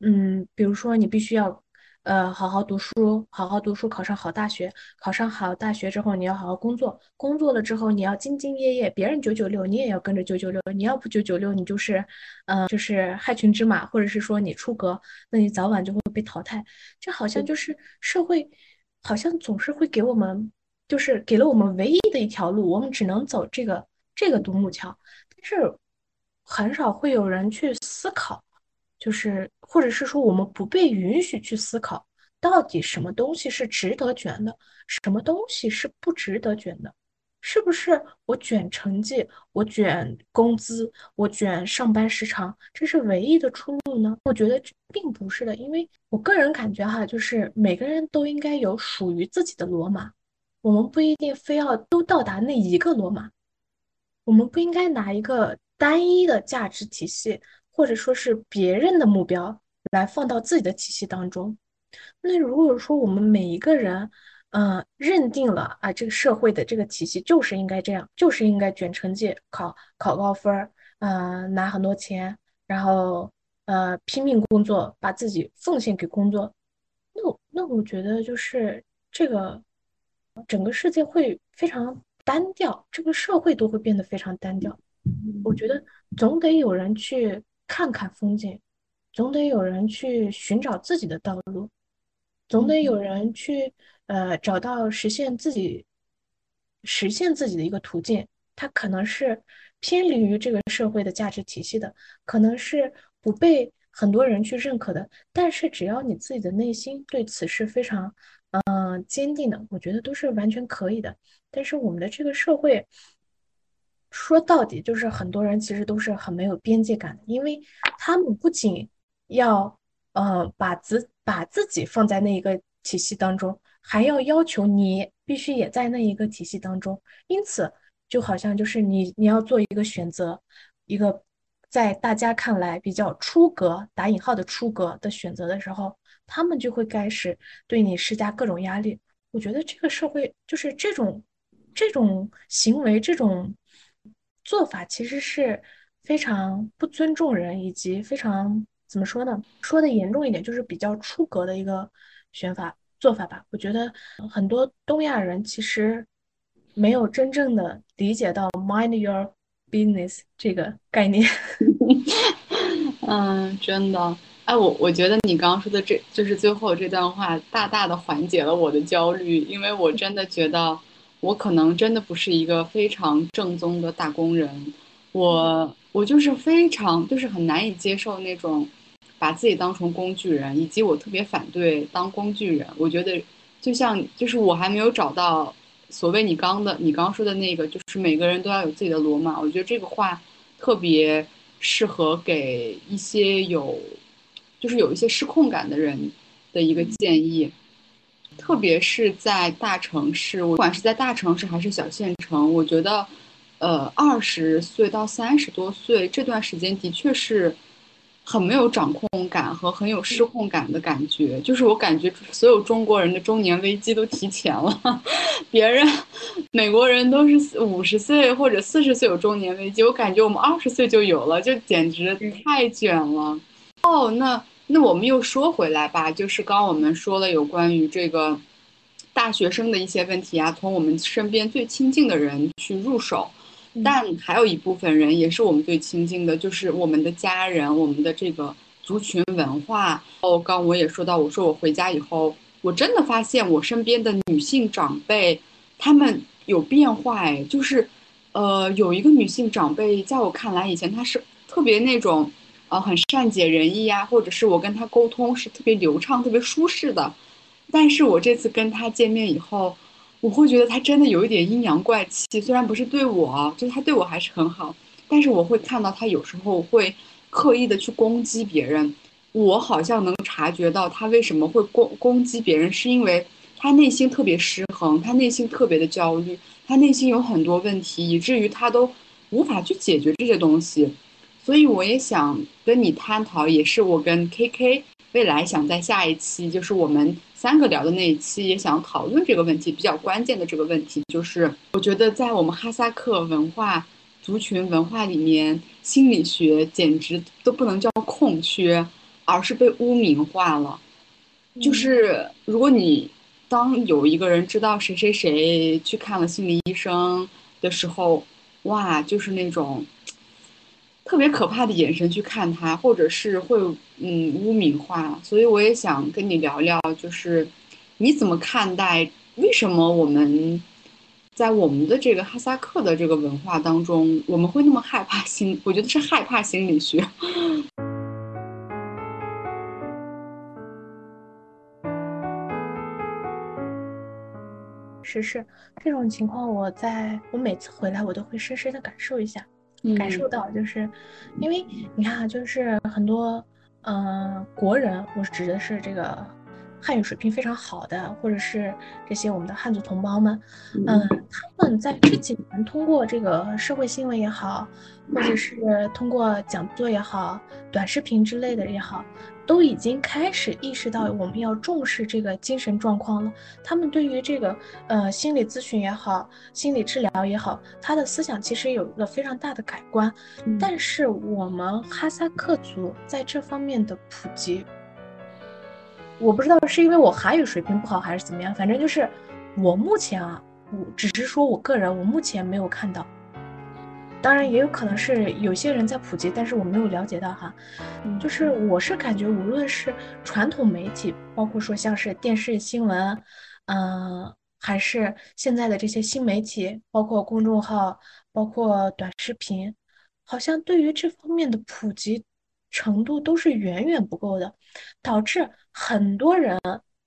嗯，比如说你必须要。呃，好好读书，好好读书，考上好大学。考上好大学之后，你要好好工作。工作了之后，你要兢兢业业。别人九九六，你也要跟着九九六。你要不九九六，你就是，呃，就是害群之马，或者是说你出格，那你早晚就会被淘汰。这好像就是社会，好像总是会给我们，就是给了我们唯一的一条路，我们只能走这个这个独木桥。但是很少会有人去思考。就是，或者是说，我们不被允许去思考，到底什么东西是值得卷的，什么东西是不值得卷的？是不是我卷成绩，我卷工资，我卷上班时长，这是唯一的出路呢？我觉得并不是的，因为我个人感觉哈，就是每个人都应该有属于自己的罗马，我们不一定非要都到达那一个罗马，我们不应该拿一个单一的价值体系。或者说是别人的目标来放到自己的体系当中，那如果说我们每一个人，嗯，认定了啊，这个社会的这个体系就是应该这样，就是应该卷成绩，考考高分儿，嗯，拿很多钱，然后呃拼命工作，把自己奉献给工作。那我那我觉得就是这个整个世界会非常单调，这个社会都会变得非常单调。我觉得总得有人去看看风景，总得有人去寻找自己的道路，总得有人去呃找到实现自己实现自己的一个途径。它可能是偏离于这个社会的价值体系的，可能是不被很多人去认可的。但是只要你自己的内心对此是非常嗯坚定的，我觉得都是完全可以的。但是我们的这个社会。说到底，就是很多人其实都是很没有边界感的，因为他们不仅要呃把自把自己放在那一个体系当中，还要要求你必须也在那一个体系当中。因此，就好像就是你你要做一个选择，一个在大家看来比较出格打引号的出格的选择的时候，他们就会开始对你施加各种压力。我觉得这个社会就是这种这种行为，这种。做法其实是非常不尊重人，以及非常怎么说呢？说的严重一点，就是比较出格的一个选法做法吧。我觉得很多东亚人其实没有真正的理解到 “mind your business” 这个概念。[laughs] 嗯，真的。哎，我我觉得你刚刚说的这就是最后这段话，大大的缓解了我的焦虑，因为我真的觉得。我可能真的不是一个非常正宗的打工人，我我就是非常就是很难以接受那种把自己当成工具人，以及我特别反对当工具人。我觉得就像就是我还没有找到所谓你刚的你刚说的那个，就是每个人都要有自己的罗马。我觉得这个话特别适合给一些有就是有一些失控感的人的一个建议。特别是在大城市，不管是在大城市还是小县城，我觉得，呃，二十岁到三十多岁这段时间的确是很没有掌控感和很有失控感的感觉。就是我感觉所有中国人的中年危机都提前了，[laughs] 别人美国人都是五十岁或者四十岁有中年危机，我感觉我们二十岁就有了，就简直太卷了。哦，那。那我们又说回来吧，就是刚我们说了有关于这个大学生的一些问题啊，从我们身边最亲近的人去入手，但还有一部分人也是我们最亲近的，就是我们的家人，我们的这个族群文化。哦，刚我也说到，我说我回家以后，我真的发现我身边的女性长辈，她们有变化，哎，就是，呃，有一个女性长辈，在我看来，以前她是特别那种。呃，很善解人意呀，或者是我跟他沟通是特别流畅、特别舒适的。但是我这次跟他见面以后，我会觉得他真的有一点阴阳怪气。虽然不是对我，就是他对我还是很好，但是我会看到他有时候会刻意的去攻击别人。我好像能察觉到他为什么会攻攻击别人，是因为他内心特别失衡，他内心特别的焦虑，他内心有很多问题，以至于他都无法去解决这些东西。所以我也想跟你探讨，也是我跟 KK 未来想在下一期，就是我们三个聊的那一期，也想讨论这个问题，比较关键的这个问题，就是我觉得在我们哈萨克文化、族群文化里面，心理学简直都不能叫空缺，而是被污名化了。就是如果你当有一个人知道谁谁谁去看了心理医生的时候，哇，就是那种。特别可怕的眼神去看他，或者是会嗯污名化，所以我也想跟你聊聊，就是你怎么看待？为什么我们在我们的这个哈萨克的这个文化当中，我们会那么害怕心？我觉得是害怕心理学。[laughs] 是是，这种情况我在我每次回来我都会深深的感受一下。感受到，就是因为你看啊，就是很多，嗯，国人，我指的是这个汉语水平非常好的，或者是这些我们的汉族同胞们，嗯，他们在这几年通过这个社会新闻也好，或者是通过讲座也好、短视频之类的也好。都已经开始意识到我们要重视这个精神状况了。他们对于这个呃心理咨询也好，心理治疗也好，他的思想其实有了非常大的改观。但是我们哈萨克族在这方面的普及，我不知道是因为我韩语水平不好还是怎么样，反正就是我目前啊，我只是说我个人，我目前没有看到。当然也有可能是有些人在普及，但是我没有了解到哈。就是我是感觉，无论是传统媒体，包括说像是电视新闻，嗯，还是现在的这些新媒体，包括公众号，包括短视频，好像对于这方面的普及程度都是远远不够的，导致很多人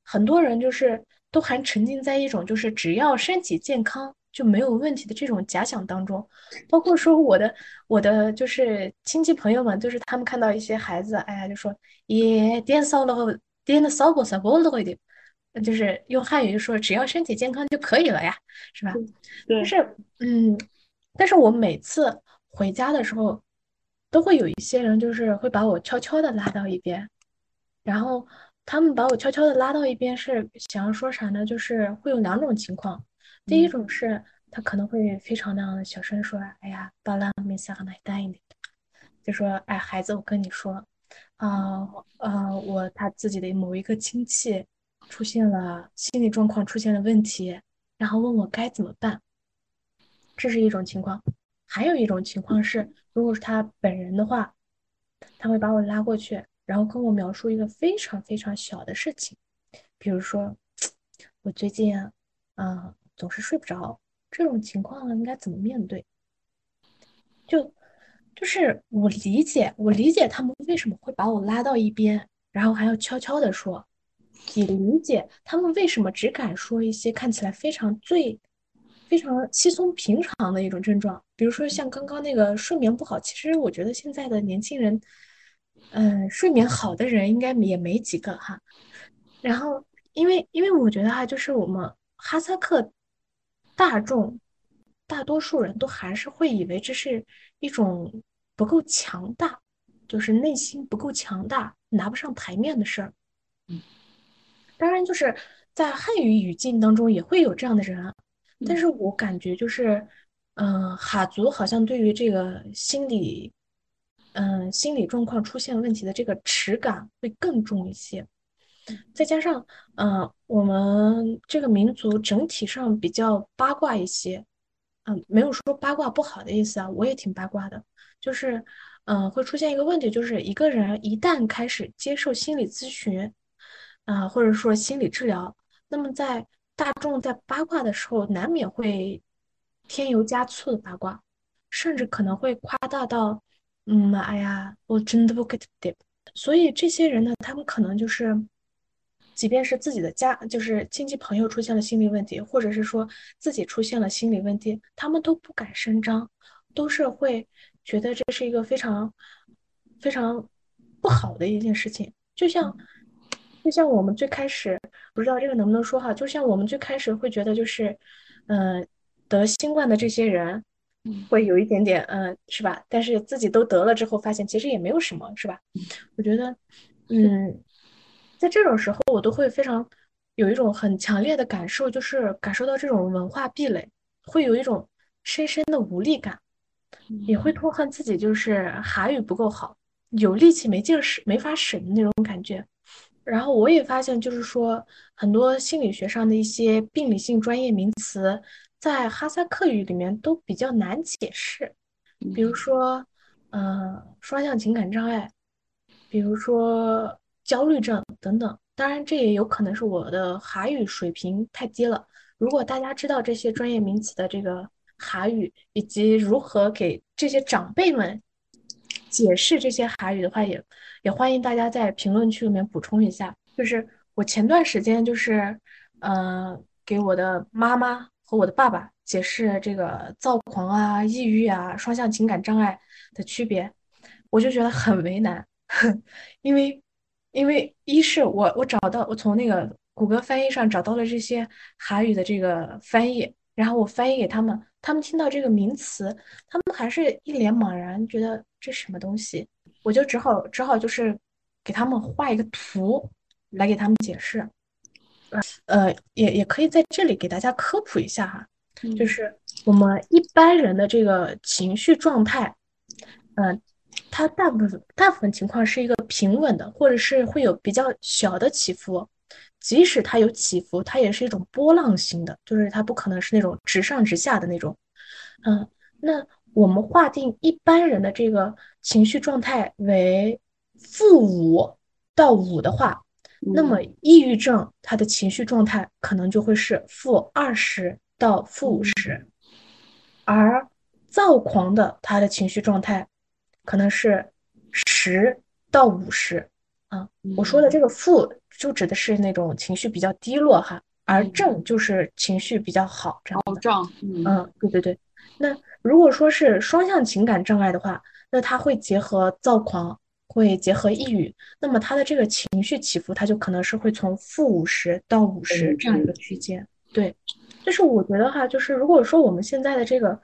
很多人就是都还沉浸在一种就是只要身体健康。就没有问题的这种假想当中，包括说我的我的就是亲戚朋友们，就是他们看到一些孩子，哎呀，就说也点扫了，点的扫过扫过了一点，就是用汉语就说只要身体健康就可以了呀，是吧？对。但是，嗯，但是我每次回家的时候，都会有一些人就是会把我悄悄的拉到一边，然后他们把我悄悄的拉到一边是想要说啥呢？就是会有两种情况。第一种是他可能会非常那样的小声说：“哎呀，巴拉没想来带你。”就说：“哎，孩子，我跟你说，啊啊，我他自己的某一个亲戚出现了心理状况，出现了问题，然后问我该怎么办。”这是一种情况。还有一种情况是，如果是他本人的话，他会把我拉过去，然后跟我描述一个非常非常小的事情，比如说我最近啊。总是睡不着，这种情况应该怎么面对？就就是我理解，我理解他们为什么会把我拉到一边，然后还要悄悄的说，也理解他们为什么只敢说一些看起来非常最非常稀松平常的一种症状，比如说像刚刚那个睡眠不好。其实我觉得现在的年轻人，嗯，睡眠好的人应该也没几个哈。然后因为因为我觉得哈，就是我们哈萨克。大众大多数人都还是会以为这是一种不够强大，就是内心不够强大，拿不上台面的事儿。嗯，当然就是在汉语语境当中也会有这样的人，但是我感觉就是，嗯，哈族好像对于这个心理，嗯，心理状况出现问题的这个耻感会更重一些。再加上，嗯，我们这个民族整体上比较八卦一些，嗯，没有说八卦不好的意思啊，我也挺八卦的，就是，嗯，会出现一个问题，就是一个人一旦开始接受心理咨询，啊，或者说心理治疗，那么在大众在八卦的时候，难免会添油加醋的八卦，甚至可能会夸大到，嗯，哎呀，我真的不 get it，所以这些人呢，他们可能就是。即便是自己的家，就是亲戚朋友出现了心理问题，或者是说自己出现了心理问题，他们都不敢声张，都是会觉得这是一个非常非常不好的一件事情。就像就像我们最开始不知道这个能不能说哈，就像我们最开始会觉得就是，嗯，得新冠的这些人会有一点点，嗯，是吧？但是自己都得了之后，发现其实也没有什么，是吧？我觉得，嗯。在这种时候，我都会非常有一种很强烈的感受，就是感受到这种文化壁垒，会有一种深深的无力感，也会痛恨自己，就是韩语不够好，有力气没劲儿使，没法使的那种感觉。然后我也发现，就是说很多心理学上的一些病理性专业名词，在哈萨克语里面都比较难解释，比如说，嗯，双向情感障碍，比如说。焦虑症等等，当然这也有可能是我的韩语水平太低了。如果大家知道这些专业名词的这个韩语，以及如何给这些长辈们解释这些韩语的话，也也欢迎大家在评论区里面补充一下。就是我前段时间就是，呃，给我的妈妈和我的爸爸解释这个躁狂啊、抑郁啊、双向情感障碍的区别，我就觉得很为难，[laughs] 因为。因为一是我我找到我从那个谷歌翻译上找到了这些韩语的这个翻译，然后我翻译给他们，他们听到这个名词，他们还是一脸茫然，觉得这什么东西，我就只好只好就是给他们画一个图来给他们解释。呃，也也可以在这里给大家科普一下哈，就是我们一般人的这个情绪状态，嗯。它大部分大部分情况是一个平稳的，或者是会有比较小的起伏。即使它有起伏，它也是一种波浪型的，就是它不可能是那种直上直下的那种。嗯，那我们划定一般人的这个情绪状态为负五到五的话，那么抑郁症它的情绪状态可能就会是负二十到负五十，而躁狂的他的情绪状态。可能是十到五十啊，我说的这个负就指的是那种情绪比较低落哈，而正就是情绪比较好这样。嗯，对对对。那如果说是双向情感障碍的话，那它会结合躁狂，会结合抑郁，那么他的这个情绪起伏，他就可能是会从负五十到五十这样一个区间。对，就是我觉得哈，就是如果说我们现在的这个。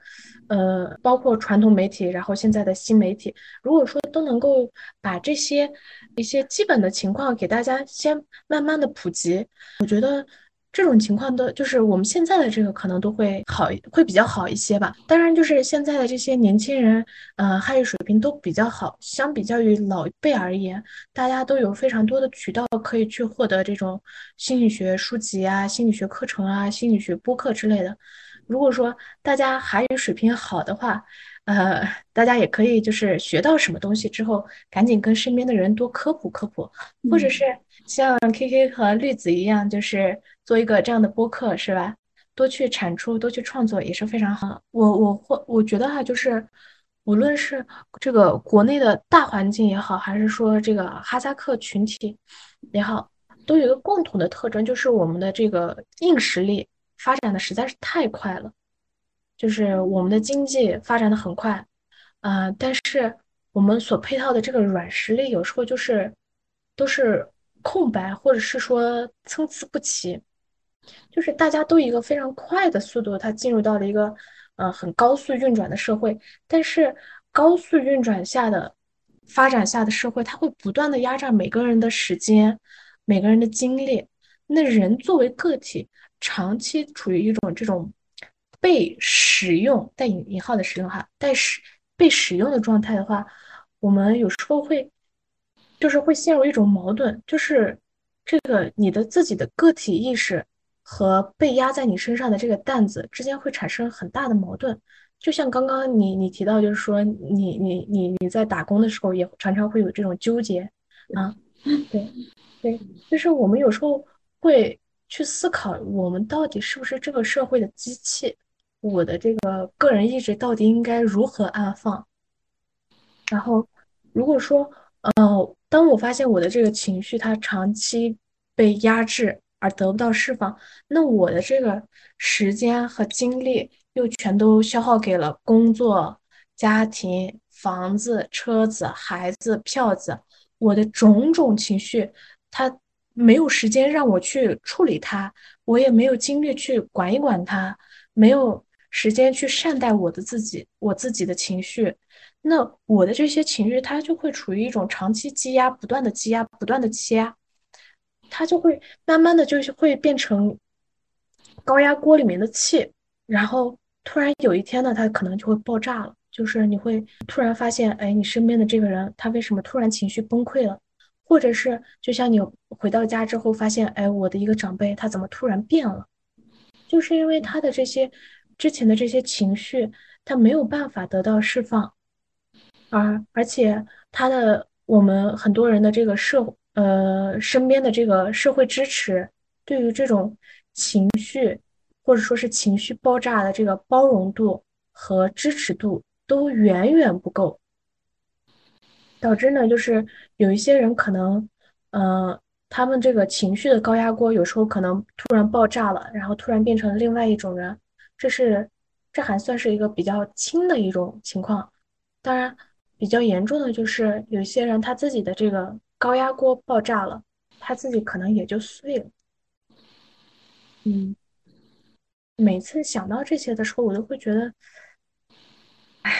呃，包括传统媒体，然后现在的新媒体，如果说都能够把这些一些基本的情况给大家先慢慢的普及，我觉得这种情况的，就是我们现在的这个可能都会好，会比较好一些吧。当然，就是现在的这些年轻人，呃，汉语水平都比较好，相比较于老一辈而言，大家都有非常多的渠道可以去获得这种心理学书籍啊、心理学课程啊、心理学播客之类的。如果说大家韩语水平好的话，呃，大家也可以就是学到什么东西之后，赶紧跟身边的人多科普科普，或者是像 K K 和绿子一样，就是做一个这样的播客，是吧？多去产出，多去创作也是非常好。我我或我觉得哈，就是无论是这个国内的大环境也好，还是说这个哈萨克群体也好，都有一个共同的特征，就是我们的这个硬实力。发展的实在是太快了，就是我们的经济发展的很快，呃，但是我们所配套的这个软实力有时候就是都是空白，或者是说参差不齐，就是大家都一个非常快的速度，它进入到了一个呃很高速运转的社会，但是高速运转下的发展下的社会，它会不断的压榨每个人的时间，每个人的精力，那人作为个体。长期处于一种这种被使用带引引号的使用哈，带使被使用的状态的话，我们有时候会就是会陷入一种矛盾，就是这个你的自己的个体意识和被压在你身上的这个担子之间会产生很大的矛盾。就像刚刚你你提到，就是说你你你你在打工的时候也常常会有这种纠结啊，对对，就是我们有时候会。去思考我们到底是不是这个社会的机器，我的这个个人意志到底应该如何安放？然后，如果说，呃，当我发现我的这个情绪它长期被压制而得不到释放，那我的这个时间和精力又全都消耗给了工作、家庭、房子、车子、孩子、票子，我的种种情绪，它。没有时间让我去处理它，我也没有精力去管一管它，没有时间去善待我的自己，我自己的情绪，那我的这些情绪它就会处于一种长期积压，不断的积压，不断的积压，它就会慢慢的就是会变成高压锅里面的气，然后突然有一天呢，它可能就会爆炸了，就是你会突然发现，哎，你身边的这个人他为什么突然情绪崩溃了？或者是就像你回到家之后发现，哎，我的一个长辈他怎么突然变了？就是因为他的这些之前的这些情绪，他没有办法得到释放，而而且他的我们很多人的这个社呃身边的这个社会支持，对于这种情绪或者说是情绪爆炸的这个包容度和支持度都远远不够。导致呢，就是有一些人可能，呃，他们这个情绪的高压锅有时候可能突然爆炸了，然后突然变成另外一种人，这是这还算是一个比较轻的一种情况。当然，比较严重的就是有些人他自己的这个高压锅爆炸了，他自己可能也就碎了。嗯，每次想到这些的时候，我都会觉得，唉，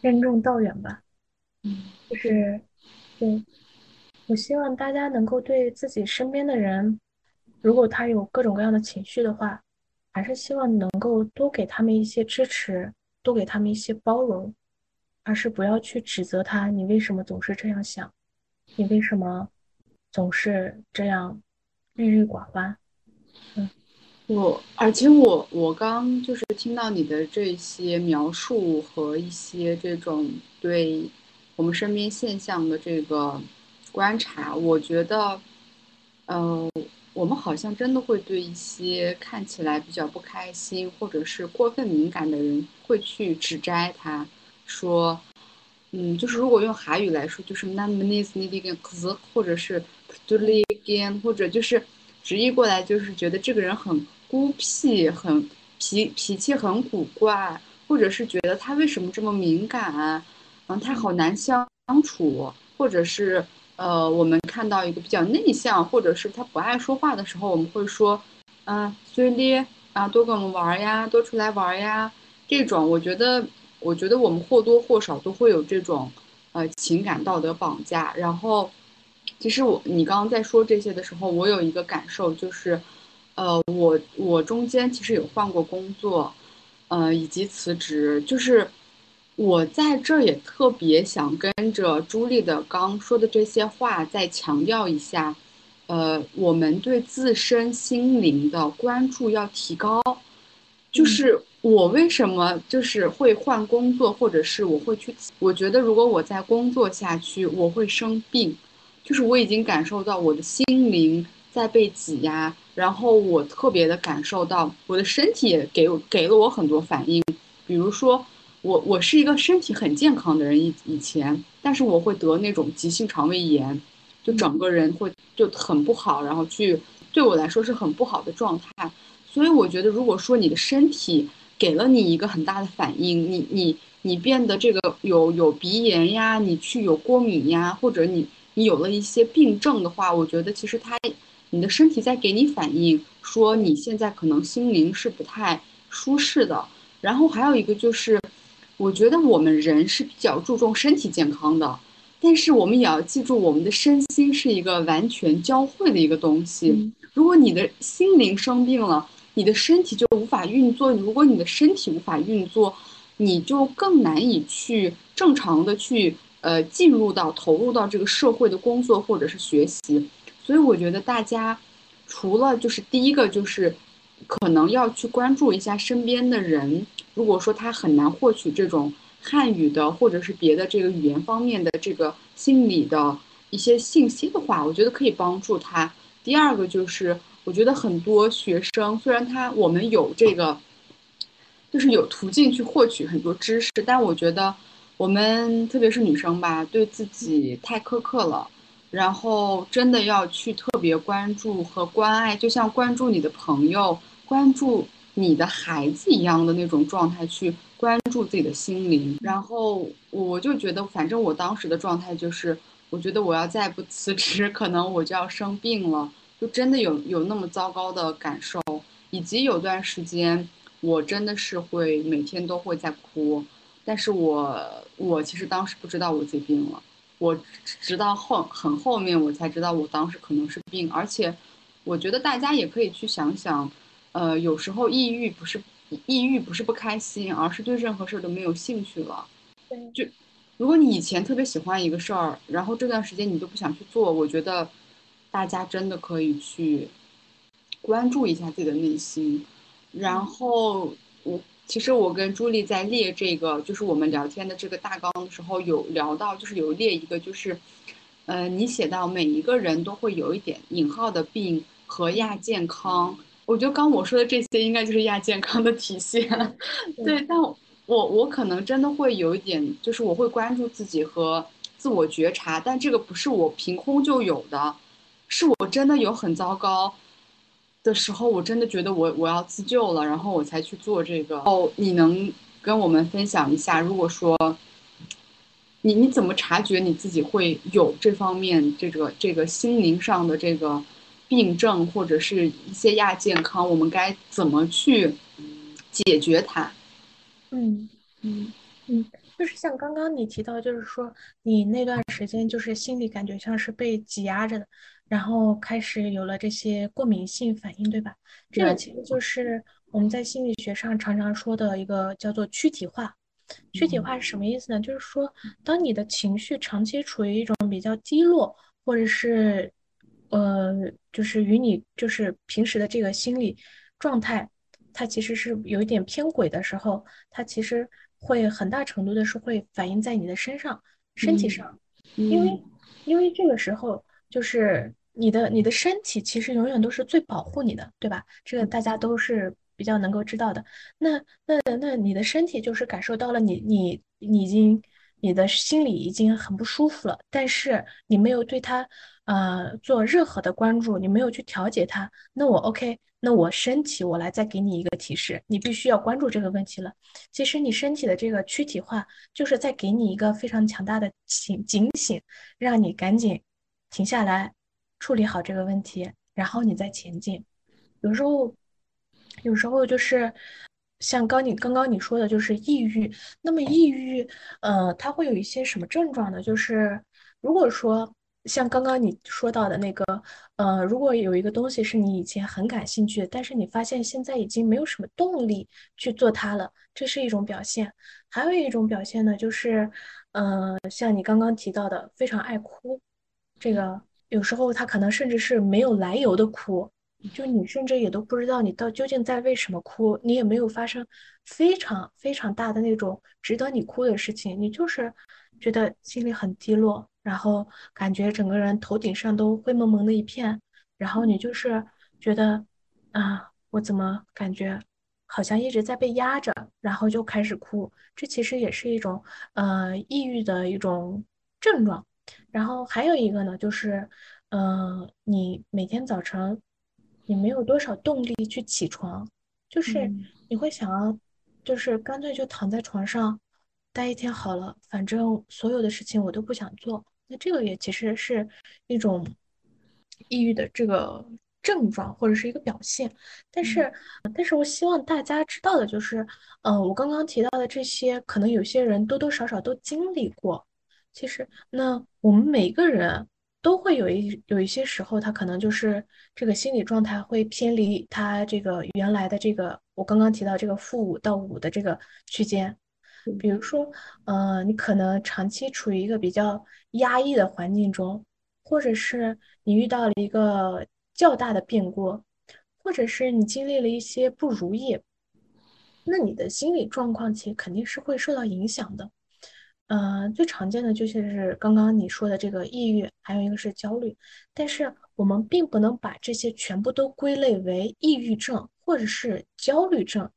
任重道远吧。嗯，就是，对，我希望大家能够对自己身边的人，如果他有各种各样的情绪的话，还是希望能够多给他们一些支持，多给他们一些包容，而是不要去指责他，你为什么总是这样想。你为什么总是这样郁郁寡欢？嗯，我而且我我刚就是听到你的这些描述和一些这种对我们身边现象的这个观察，我觉得，呃，我们好像真的会对一些看起来比较不开心或者是过分敏感的人，会去指摘他，说。嗯，就是如果用韩语来说，就是 namnis nidigan kz，或者是 tuligan，或者就是直译过来就是觉得这个人很孤僻，很脾脾气很古怪，或者是觉得他为什么这么敏感，嗯，他好难相处，或者是呃，我们看到一个比较内向，或者是他不爱说话的时候，我们会说，嗯，所以啊，多跟我们玩呀，多出来玩呀，这种我觉得。我觉得我们或多或少都会有这种，呃，情感道德绑架。然后，其实我你刚刚在说这些的时候，我有一个感受就是，呃，我我中间其实有换过工作，呃，以及辞职。就是我在这儿也特别想跟着朱莉的刚说的这些话再强调一下，呃，我们对自身心灵的关注要提高，就是。我为什么就是会换工作，或者是我会去？我觉得如果我在工作下去，我会生病，就是我已经感受到我的心灵在被挤压，然后我特别的感受到我的身体也给给了我很多反应，比如说我我是一个身体很健康的人以以前，但是我会得那种急性肠胃炎，就整个人会就很不好，然后去对我来说是很不好的状态，所以我觉得如果说你的身体。给了你一个很大的反应，你你你变得这个有有鼻炎呀，你去有过敏呀，或者你你有了一些病症的话，我觉得其实它，你的身体在给你反应，说你现在可能心灵是不太舒适的。然后还有一个就是，我觉得我们人是比较注重身体健康的，但是我们也要记住，我们的身心是一个完全交汇的一个东西。如果你的心灵生病了，你的身体就无法运作。如果你的身体无法运作，你就更难以去正常的去呃进入到投入到这个社会的工作或者是学习。所以我觉得大家除了就是第一个就是可能要去关注一下身边的人。如果说他很难获取这种汉语的或者是别的这个语言方面的这个心理的一些信息的话，我觉得可以帮助他。第二个就是。我觉得很多学生虽然他我们有这个，就是有途径去获取很多知识，但我觉得我们特别是女生吧，对自己太苛刻了。然后真的要去特别关注和关爱，就像关注你的朋友、关注你的孩子一样的那种状态去关注自己的心灵。然后我就觉得，反正我当时的状态就是，我觉得我要再不辞职，可能我就要生病了。就真的有有那么糟糕的感受，以及有段时间我真的是会每天都会在哭，但是我我其实当时不知道我自己病了，我直到后很后面我才知道我当时可能是病，而且我觉得大家也可以去想想，呃，有时候抑郁不是抑郁不是不开心，而是对任何事儿都没有兴趣了。就如果你以前特别喜欢一个事儿，然后这段时间你都不想去做，我觉得。大家真的可以去关注一下自己的内心，然后我其实我跟朱莉在列这个就是我们聊天的这个大纲的时候，有聊到就是有列一个就是，呃，你写到每一个人都会有一点引号的病和亚健康，我觉得刚我说的这些应该就是亚健康的体现，[laughs] 对，但我我可能真的会有一点，就是我会关注自己和自我觉察，但这个不是我凭空就有的。是我真的有很糟糕的时候，我真的觉得我我要自救了，然后我才去做这个。哦，你能跟我们分享一下，如果说你你怎么察觉你自己会有这方面这个这个心灵上的这个病症或者是一些亚健康？我们该怎么去解决它？嗯嗯嗯，就是像刚刚你提到，就是说你那段时间就是心里感觉像是被挤压着的，然后开始有了这些过敏性反应，对吧？这个其实就是我们在心理学上常常说的一个叫做躯体化。躯体化是什么意思呢？就是说，当你的情绪长期处于一种比较低落，或者是，呃，就是与你就是平时的这个心理状态，它其实是有一点偏轨的时候，它其实会很大程度的是会反映在你的身上、身体上，因为因为这个时候就是你的你的身体其实永远都是最保护你的，对吧？这个大家都是。比较能够知道的，那那那你的身体就是感受到了你你你已经你的心里已经很不舒服了，但是你没有对它呃做任何的关注，你没有去调节它，那我 OK，那我身体我来再给你一个提示，你必须要关注这个问题了。其实你身体的这个躯体化就是在给你一个非常强大的警警醒，让你赶紧停下来处理好这个问题，然后你再前进。有时候。有时候就是像刚你刚刚你说的，就是抑郁。那么抑郁，呃，它会有一些什么症状呢？就是如果说像刚刚你说到的那个，呃，如果有一个东西是你以前很感兴趣的，但是你发现现在已经没有什么动力去做它了，这是一种表现。还有一种表现呢，就是，呃，像你刚刚提到的，非常爱哭，这个有时候他可能甚至是没有来由的哭。就你甚至也都不知道你到究竟在为什么哭，你也没有发生非常非常大的那种值得你哭的事情，你就是觉得心里很低落，然后感觉整个人头顶上都灰蒙蒙的一片，然后你就是觉得啊，我怎么感觉好像一直在被压着，然后就开始哭，这其实也是一种呃抑郁的一种症状。然后还有一个呢，就是嗯，你每天早晨。你没有多少动力去起床，就是你会想要，就是干脆就躺在床上待一天好了，反正所有的事情我都不想做。那这个也其实是一种抑郁的这个症状或者是一个表现。但是，但是我希望大家知道的就是，嗯，我刚刚提到的这些，可能有些人多多少少都经历过。其实，那我们每个人。都会有一有一些时候，他可能就是这个心理状态会偏离他这个原来的这个我刚刚提到这个负五到五的这个区间。比如说，呃，你可能长期处于一个比较压抑的环境中，或者是你遇到了一个较大的变故，或者是你经历了一些不如意，那你的心理状况其实肯定是会受到影响的。呃，最常见的就像是刚刚你说的这个抑郁，还有一个是焦虑。但是我们并不能把这些全部都归类为抑郁症或者是焦虑症，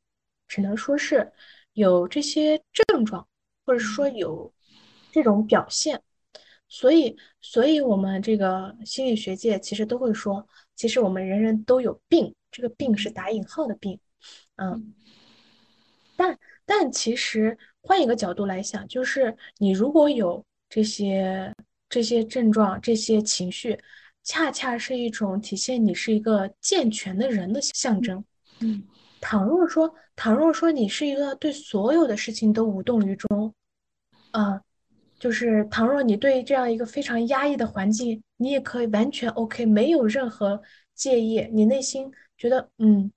只能说是有这些症状，或者说有这种表现。所以，所以我们这个心理学界其实都会说，其实我们人人都有病，这个病是打引号的病。嗯，但但其实。换一个角度来想，就是你如果有这些这些症状、这些情绪，恰恰是一种体现你是一个健全的人的象征。嗯，倘若说，倘若说你是一个对所有的事情都无动于衷，啊，就是倘若你对这样一个非常压抑的环境，你也可以完全 OK，没有任何介意，你内心觉得，嗯，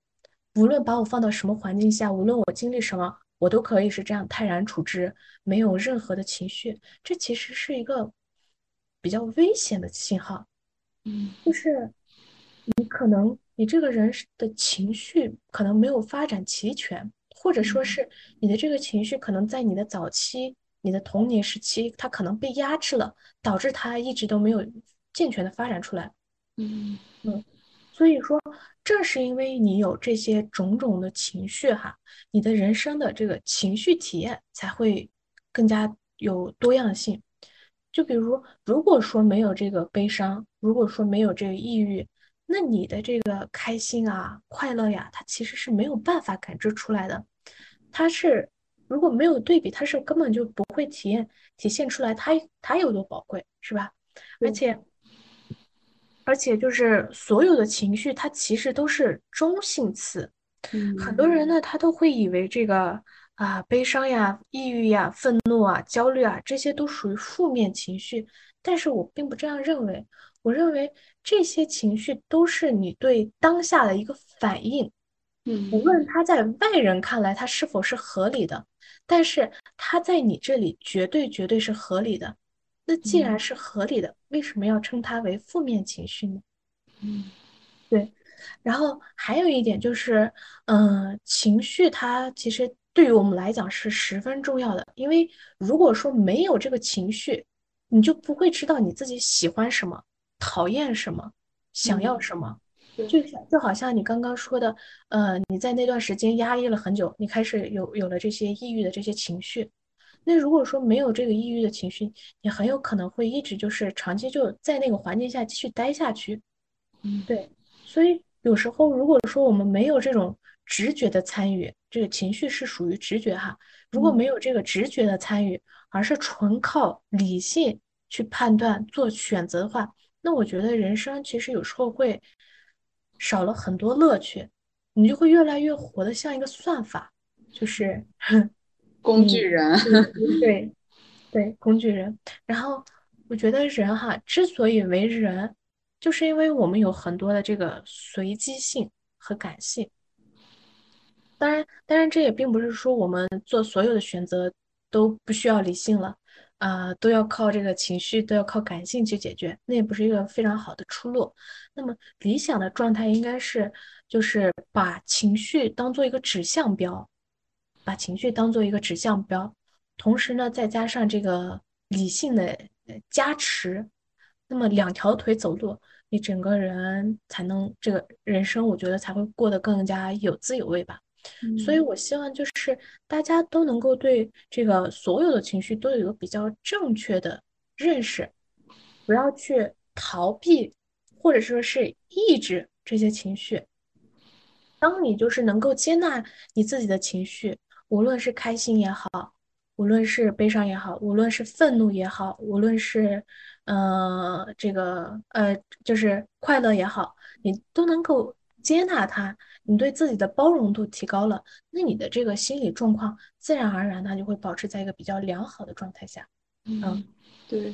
无论把我放到什么环境下，无论我经历什么。我都可以是这样泰然处之，没有任何的情绪，这其实是一个比较危险的信号。嗯，就是你可能你这个人的情绪可能没有发展齐全，或者说是你的这个情绪可能在你的早期、你的童年时期，它可能被压制了，导致它一直都没有健全的发展出来。嗯嗯，所以说。正是因为你有这些种种的情绪哈，你的人生的这个情绪体验才会更加有多样性。就比如，如果说没有这个悲伤，如果说没有这个抑郁，那你的这个开心啊、快乐呀，它其实是没有办法感知出来的。它是如果没有对比，它是根本就不会体验体现出来它它有多宝贵，是吧？而且而且就是所有的情绪，它其实都是中性词。很多人呢，他都会以为这个啊，悲伤呀、抑郁呀、愤怒啊、焦虑啊，这些都属于负面情绪。但是我并不这样认为，我认为这些情绪都是你对当下的一个反应。嗯，无论它在外人看来它是否是合理的，但是它在你这里绝对绝对是合理的。那既然是合理的，为什么要称它为负面情绪呢？嗯，对。然后还有一点就是，嗯，情绪它其实对于我们来讲是十分重要的，因为如果说没有这个情绪，你就不会知道你自己喜欢什么，讨厌什么，想要什么。就像就好像你刚刚说的，呃，你在那段时间压抑了很久，你开始有有了这些抑郁的这些情绪。那如果说没有这个抑郁的情绪，你很有可能会一直就是长期就在那个环境下继续待下去。嗯，对。所以有时候如果说我们没有这种直觉的参与，这个情绪是属于直觉哈。如果没有这个直觉的参与，而是纯靠理性去判断做选择的话，那我觉得人生其实有时候会。少了很多乐趣，你就会越来越活得像一个算法，就是 [laughs] 工具人。对 [laughs] 对，工具人。然后我觉得人哈，之所以为人，就是因为我们有很多的这个随机性和感性。当然，当然这也并不是说我们做所有的选择都不需要理性了。啊，都要靠这个情绪，都要靠感性去解决，那也不是一个非常好的出路。那么理想的状态应该是，就是把情绪当做一个指向标，把情绪当做一个指向标，同时呢，再加上这个理性的加持，那么两条腿走路，你整个人才能这个人生，我觉得才会过得更加有滋有味吧。所以，我希望就是大家都能够对这个所有的情绪都有一个比较正确的认识，不要去逃避，或者说是抑制这些情绪。当你就是能够接纳你自己的情绪，无论是开心也好，无论是悲伤也好，无论是愤怒也好，无论是呃这个呃就是快乐也好，你都能够接纳它。你对自己的包容度提高了，那你的这个心理状况自然而然它就会保持在一个比较良好的状态下。嗯，对。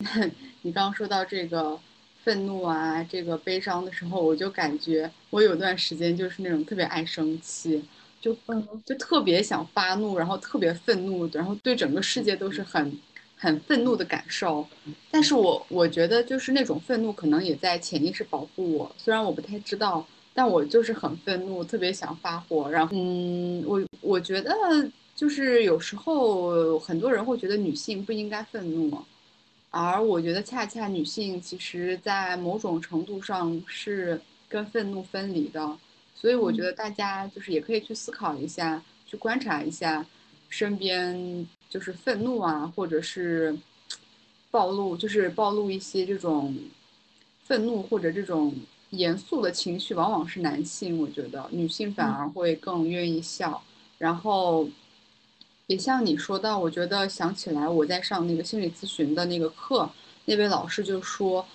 [laughs] 你刚刚说到这个愤怒啊，这个悲伤的时候，我就感觉我有段时间就是那种特别爱生气，就就特别想发怒，然后特别愤怒，然后对整个世界都是很很愤怒的感受。但是我我觉得就是那种愤怒可能也在潜意识保护我，虽然我不太知道。但我就是很愤怒，特别想发火。然后，嗯，我我觉得就是有时候很多人会觉得女性不应该愤怒，而我觉得恰恰女性其实在某种程度上是跟愤怒分离的。所以我觉得大家就是也可以去思考一下，去观察一下身边就是愤怒啊，或者是暴露，就是暴露一些这种愤怒或者这种。严肃的情绪往往是男性，我觉得女性反而会更愿意笑。然后，也像你说到，我觉得想起来我在上那个心理咨询的那个课，那位老师就说，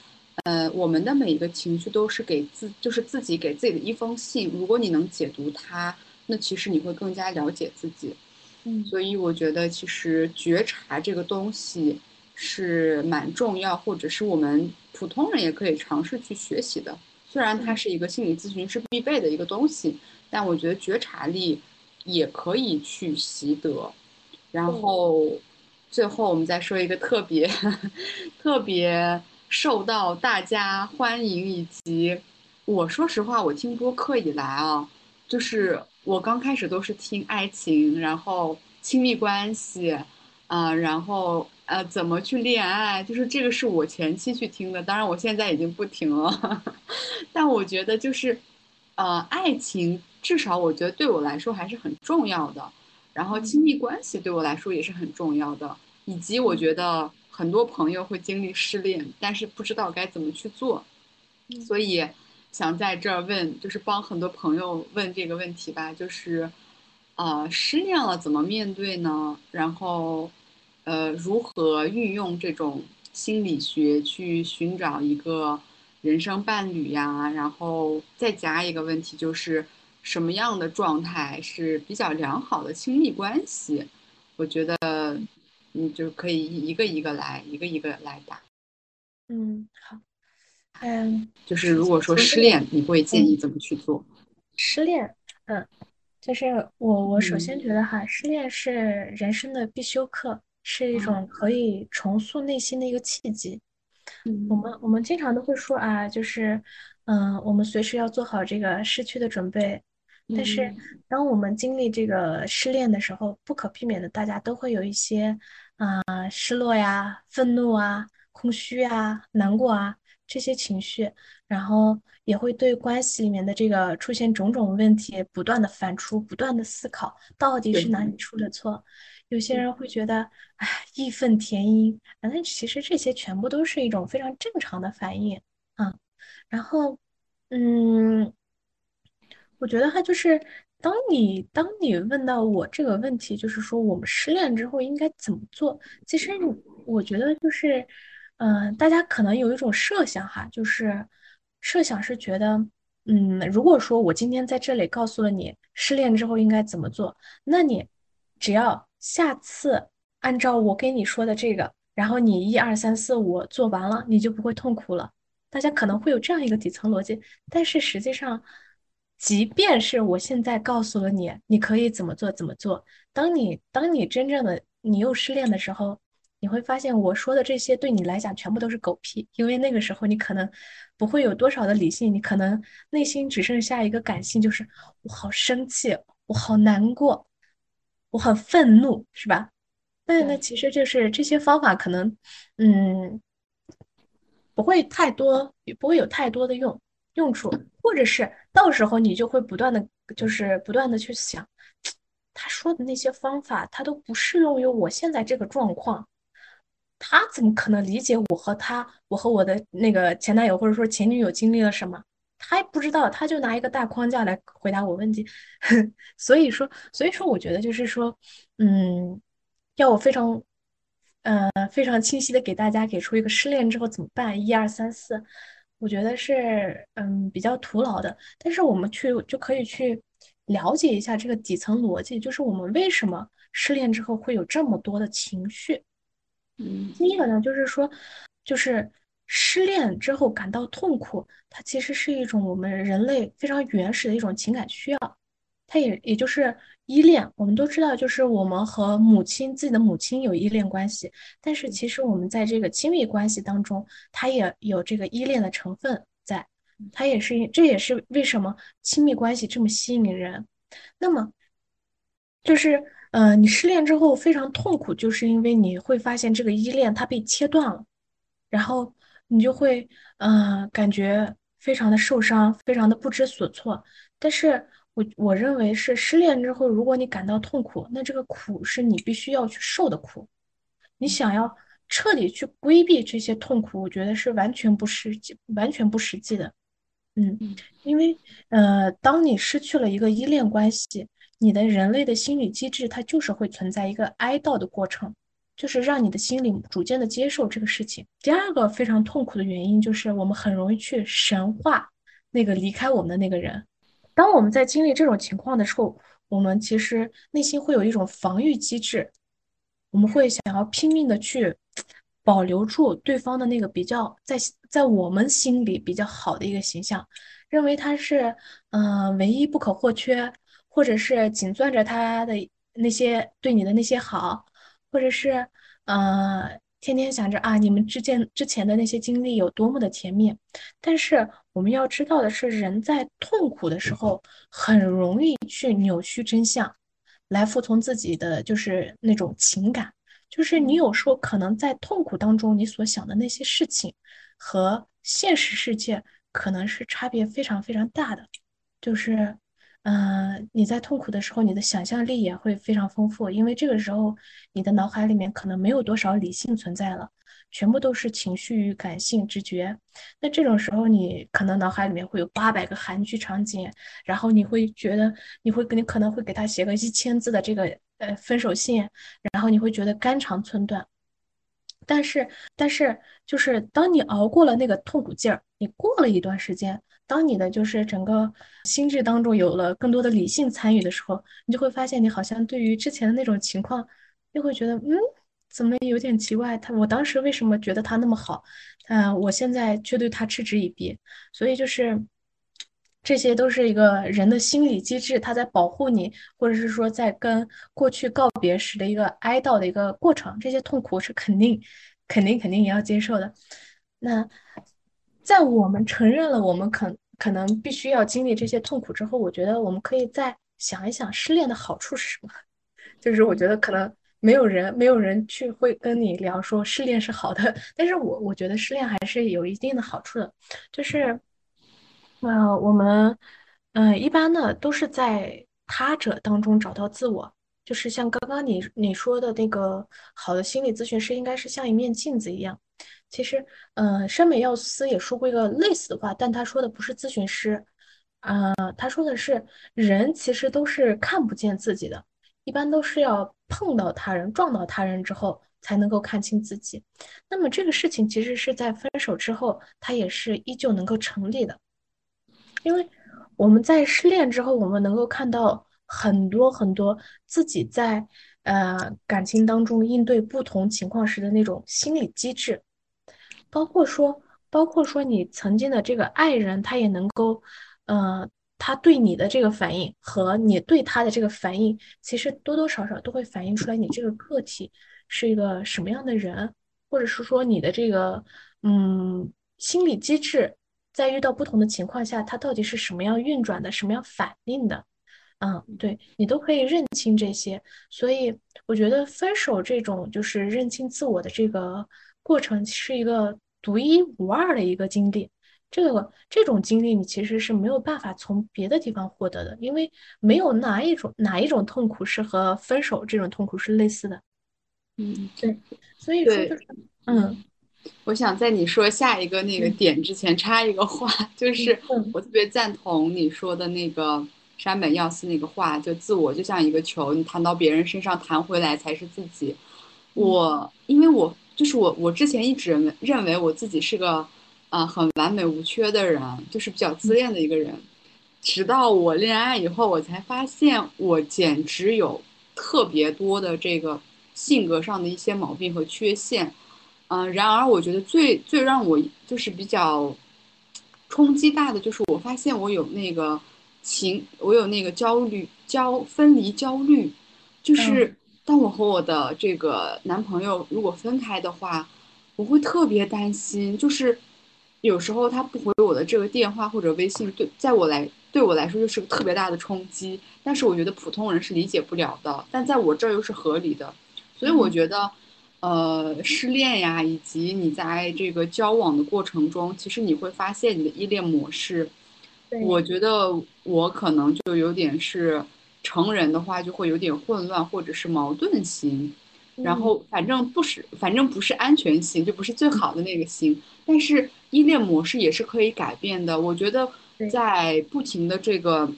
呃，我们的每一个情绪都是给自，就是自己给自己的一封信。如果你能解读它，那其实你会更加了解自己。嗯，所以我觉得其实觉察这个东西是蛮重要，或者是我们普通人也可以尝试去学习的。虽然它是一个心理咨询师必备的一个东西，但我觉得觉察力也可以去习得。然后最后我们再说一个特别 [laughs] 特别受到大家欢迎，以及我说实话，我听播客以来啊，就是我刚开始都是听爱情，然后亲密关系，啊，然后。呃，怎么去恋爱？就是这个是我前期去听的，当然我现在已经不听了。[laughs] 但我觉得就是，呃，爱情至少我觉得对我来说还是很重要的。然后亲密关系对我来说也是很重要的，以及我觉得很多朋友会经历失恋，但是不知道该怎么去做，所以想在这儿问，就是帮很多朋友问这个问题吧，就是。啊，失恋了怎么面对呢？然后，呃，如何运用这种心理学去寻找一个人生伴侣呀？然后再加一个问题，就是什么样的状态是比较良好的亲密关系？我觉得，你就可以一个一个来，一个一个来答。嗯，好，嗯，就是如果说失恋，你会建议怎么去做？失恋，嗯。就是我，我首先嗯觉得哈，失恋是人生的必修课，是一种可以重塑内心的一个契机。我嗯们我们经常都会说啊，就是，嗯、我们随时要做好这个失去的准备。但是，嗯当我们经历这个失恋的时候，不可避免的，大家都会有一些啊、失落呀、愤怒啊、空虚啊、难过啊这些情绪。然后也会对关系里面的这个出现种种问题不断的反刍，不断的思考，到底是哪里出了错。有些人会觉得，哎，义愤填膺，反正其实这些全部都是一种非常正常的反应啊。然后，嗯，我觉得哈，就是当你当你问到我这个问题，就是说我们失恋之后应该怎么做？其实你我觉得就是，嗯、大家可能有一种设想哈，就是设想是觉得，嗯，如果说我今天在这里告诉了你失恋之后应该怎么做，那你只要下次按照我跟你说的这个，然后你一二三四五做完了，你就不会痛苦了。大家可能会有这样一个底层逻辑，但是实际上，即便是我现在告诉了你，你可以怎么做怎么做，当你当你真正的你又失恋的时候，你会发现我说的这些对你来讲全部都是狗屁，因为那个时候你可能不会有多少的理性，你可能内心只剩下一个感性，就是我好生气，我好难过，我很愤怒，是吧？那那对其实就是这些方法可能，嗯，不会太多，也不会有太多的用用处，或者是到时候你就会不断的，就是不断的去想，他说的那些方法，他都不适用于我现在这个状况，他怎么可能理解我和他，我和我的那个前男友或者说前女友经历了什么？他也不知道，他就拿一个大框架来回答我问题，[laughs] 所以说，所以说，我觉得就是说，嗯，要我非常。呃，非常清晰的给大家给出一个失恋之后怎么办，一二三四，我觉得是嗯比较徒劳的。但是我们去就可以去了解一下这个底层逻辑，就是我们为什么失恋之后会有这么多的情绪。嗯第一个呢，就是说，就是失恋之后感到痛苦，它其实是一种我们人类非常原始的一种情感需要。它也也就是依恋。我们都知道，就是我们和母亲自己的母亲有依恋关系，但是其实我们在这个亲密关系当中，它也有这个依恋的成分在。它也是，这也是为什么亲密关系这么吸引人。那么，就是呃，你失恋之后非常痛苦，就是因为你会发现这个依恋它被切断了，然后你就会呃感觉非常的受伤，非常的不知所措。但是我我认为是失恋之后，如果你感到痛苦，那这个苦是你必须要去受的苦。你想要彻底去规避这些痛苦，我觉得是完全不实际、完全不实际的。嗯，嗯因为呃，当你失去了一个依恋关系，你的人类的心理机制它就是会存在一个哀悼的过程，就是让你的心里逐渐的接受这个事情。第二个非常痛苦的原因就是我们很容易去神化那个离开我们的那个人。当我们在经历这种情况的时候，我们其实内心会有一种防御机制，我们会想要拼命的去保留住对方的那个比较在在我们心里比较好的一个形象，认为他是嗯、呃唯一不可或缺，或者是紧攥着他的那些对你的那些好，或者是呃天天想着啊你们之间之前的那些经历有多么的甜蜜，但是我们要知道的是，人在痛苦的时候很容易去扭曲真相，来服从自己的就是那种情感。就是你有时候可能在痛苦当中，你所想的那些事情和现实世界可能是差别非常非常大的。就是，嗯，你在痛苦的时候，你的想象力也会非常丰富，因为这个时候你的脑海里面可能没有多少理性存在了，全部都是情绪与感性直觉。那这种时候，你可能脑海里面会有八百个韩剧场景，然后你会觉得你会你可能会给他写个一千字的这个呃分手信，然后你会觉得肝肠寸断。但是，但是，就是当你熬过了那个痛苦劲儿，你过了一段时间，当你的就是整个心智当中有了更多的理性参与的时候，你就会发现，你好像对于之前的那种情况，又会觉得，嗯，怎么有点奇怪？他我当时为什么觉得他那么好，嗯，我现在却对他嗤之以鼻？所以就是。这些都是一个人的心理机制，他在保护你，或者是说在跟过去告别时的一个哀悼的一个过程。这些痛苦是肯定、肯定、肯定也要接受的。那在我们承认了我们可可能必须要经历这些痛苦之后，我觉得我们可以再想一想失恋的好处是什么。[laughs] 就是我觉得可能没有人没有人去会跟你聊说失恋是好的，但是我我觉得失恋还是有一定的好处的，就是。呃，我们，嗯，一般呢都是在他者当中找到自我，就是像刚刚你你说的那个好的心理咨询师应该是像一面镜子一样。其实，嗯，山本耀司也说过一个类似的话，但他说的不是咨询师，啊，他说的是人其实都是看不见自己的，一般都是要碰到他人、撞到他人之后才能够看清自己。那么这个事情其实是在分手之后，他也是依旧能够成立的。因为我们在失恋之后，我们能够看到很多很多自己在呃感情当中应对不同情况时的那种心理机制，包括说，包括说你曾经的这个爱人，他也能够，呃，他对你的这个反应和你对他的这个反应，其实多多少少都会反映出来你这个个体是一个什么样的人，或者是说你的这个嗯心理机制。在遇到不同的情况下，它到底是什么样运转的，什么样反应的？嗯，对你都可以认清这些。所以我觉得分手这种就是认清自我的这个过程，是一个独一无二的一个经历。这个这种经历你其实是没有办法从别的地方获得的，因为没有哪一种哪一种痛苦是和分手这种痛苦是类似的。嗯，对。所以说就是，嗯。我想在你说下一个那个点之前插一个话，就是我特别赞同你说的那个山本耀司那个话，就自我就像一个球，你弹到别人身上弹回来才是自己。我因为我就是我，我之前一直认为我自己是个啊很完美无缺的人，就是比较自恋的一个人，直到我恋爱以后，我才发现我简直有特别多的这个性格上的一些毛病和缺陷。嗯，然而我觉得最最让我就是比较冲击大的，就是我发现我有那个情，我有那个焦虑焦分离焦虑，就是当我和我的这个男朋友如果分开的话，我会特别担心，就是有时候他不回我的这个电话或者微信，对，在我来对我来说就是个特别大的冲击，但是我觉得普通人是理解不了的，但在我这儿又是合理的，所以我觉得。呃，失恋呀，以及你在这个交往的过程中，其实你会发现你的依恋模式。我觉得我可能就有点是成人的话，就会有点混乱或者是矛盾型。然后反正不是，反正不是安全型，就不是最好的那个型。但是依恋模式也是可以改变的。我觉得在不停的这个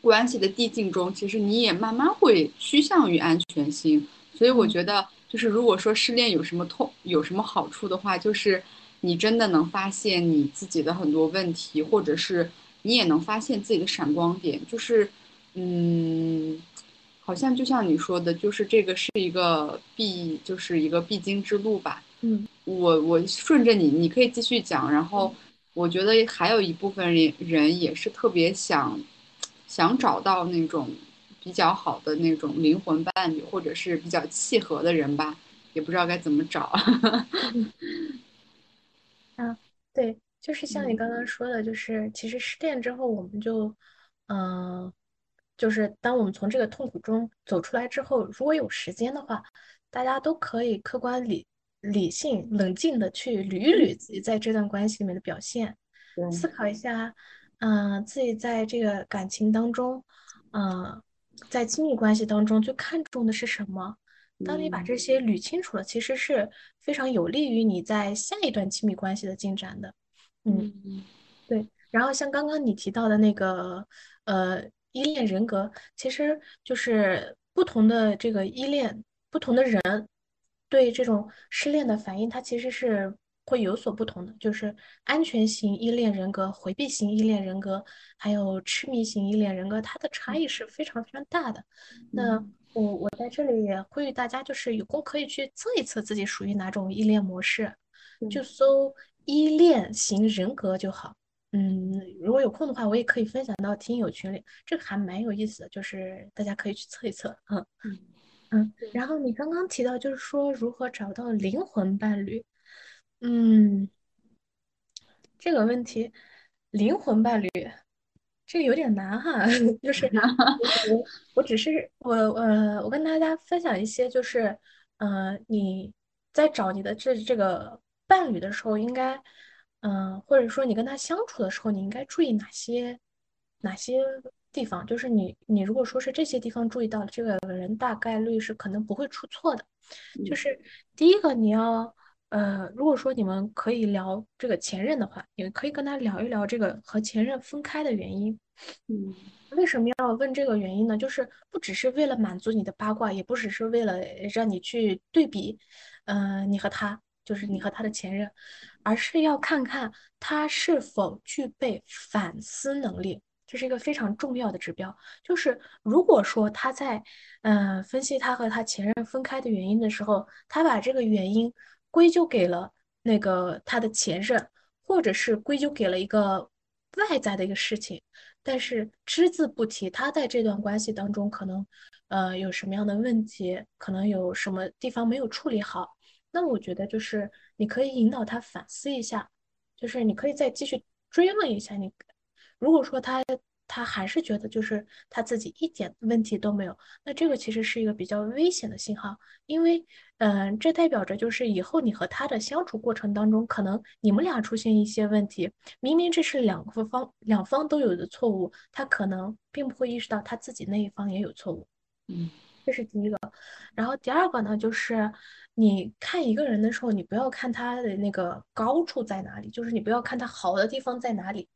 关系的递进中，其实你也慢慢会趋向于安全性。所以我觉得。就是如果说失恋有什么痛，有什么好处的话，就是你真的能发现你自己的很多问题，或者是你也能发现自己的闪光点。就是，嗯，好像就像你说的，就是这个是一个必，就是一个必经之路吧。嗯，我我顺着你，你可以继续讲。然后我觉得还有一部分人人也是特别想，想找到那种。比较好的那种灵魂伴侣，或者是比较契合的人吧，也不知道该怎么找。[laughs] 啊，对，就是像你刚刚说的，就是其实失恋之后，我们就，嗯，就是当我们从这个痛苦中走出来之后，如果有时间的话，大家都可以客观理理性冷静的去捋一捋自己在这段关系里面的表现，思考一下，嗯、自己在这个感情当中，嗯、在亲密关系当中最看重的是什么？当你把嗯这些捋清楚了，其实是非常有利于你在下一段亲密关系的进展的。嗯。嗯对，然后像刚刚你提到的那个，呃，依恋人格，其实就是不同的这个依恋，不同的人对这种失恋的反应，它其实是会有所不同的。就是安全型依恋人格、回避型依恋人格，还有痴迷型依恋人格，它的差异是非常非常大的。那我我在这里也呼吁大家，就是有空可以去测一测自己属于哪种依恋模式，就搜依恋型人格就好。嗯，如果有空的话，我也可以分享到听友群里，这个还蛮有意思的，就是大家可以去测一测。嗯嗯嗯，然后你刚刚提到就是说如何找到灵魂伴侣，嗯，这个问题，灵魂伴侣，这个有点难哈，[laughs] 就是 [laughs] 我我只是我呃，我跟大家分享一些，就是呃，你在找你的这这个伴侣的时候，应该嗯、呃或者说你跟他相处的时候，你应该注意哪些哪些地方？就是你你如果说是这些地方注意到了，这个人大概率是可能不会出错的。就嗯是第一个，你要呃，如果说你们可以聊这个前任的话，你可以跟他聊一聊这个和前任分开的原因。嗯为什么要问这个原因呢？就是不只是为了满足你的八卦，也不只是为了让你去对比，呃，你和他，就是你和他的前任，而是要看看他是否具备反思能力，这是一个非常重要的指标。就是如果说他在，呃，分析他和他前任分开的原因的时候，他把这个原因归咎给了那个他的前任，或者是归咎给了一个外在的一个事情。但是只字不提他在这段关系当中可能呃有什么样的问题，可能有什么地方没有处理好。那我觉得就是你可以引导他反思一下，就是你可以再继续追问一下你。如果说他他还是觉得就是他自己一点问题都没有，那这个其实是一个比较危险的信号，因为嗯、这代表着就是以后你和他的相处过程当中，可能你们俩出现一些问题，明明这是两个方两方都有的错误，他可能并不会意识到他自己那一方也有错误。嗯这是第一个。然后第二个呢，就是你看一个人的时候，你不要看他的那个高处在哪里，就是你不要看他好的地方在哪里，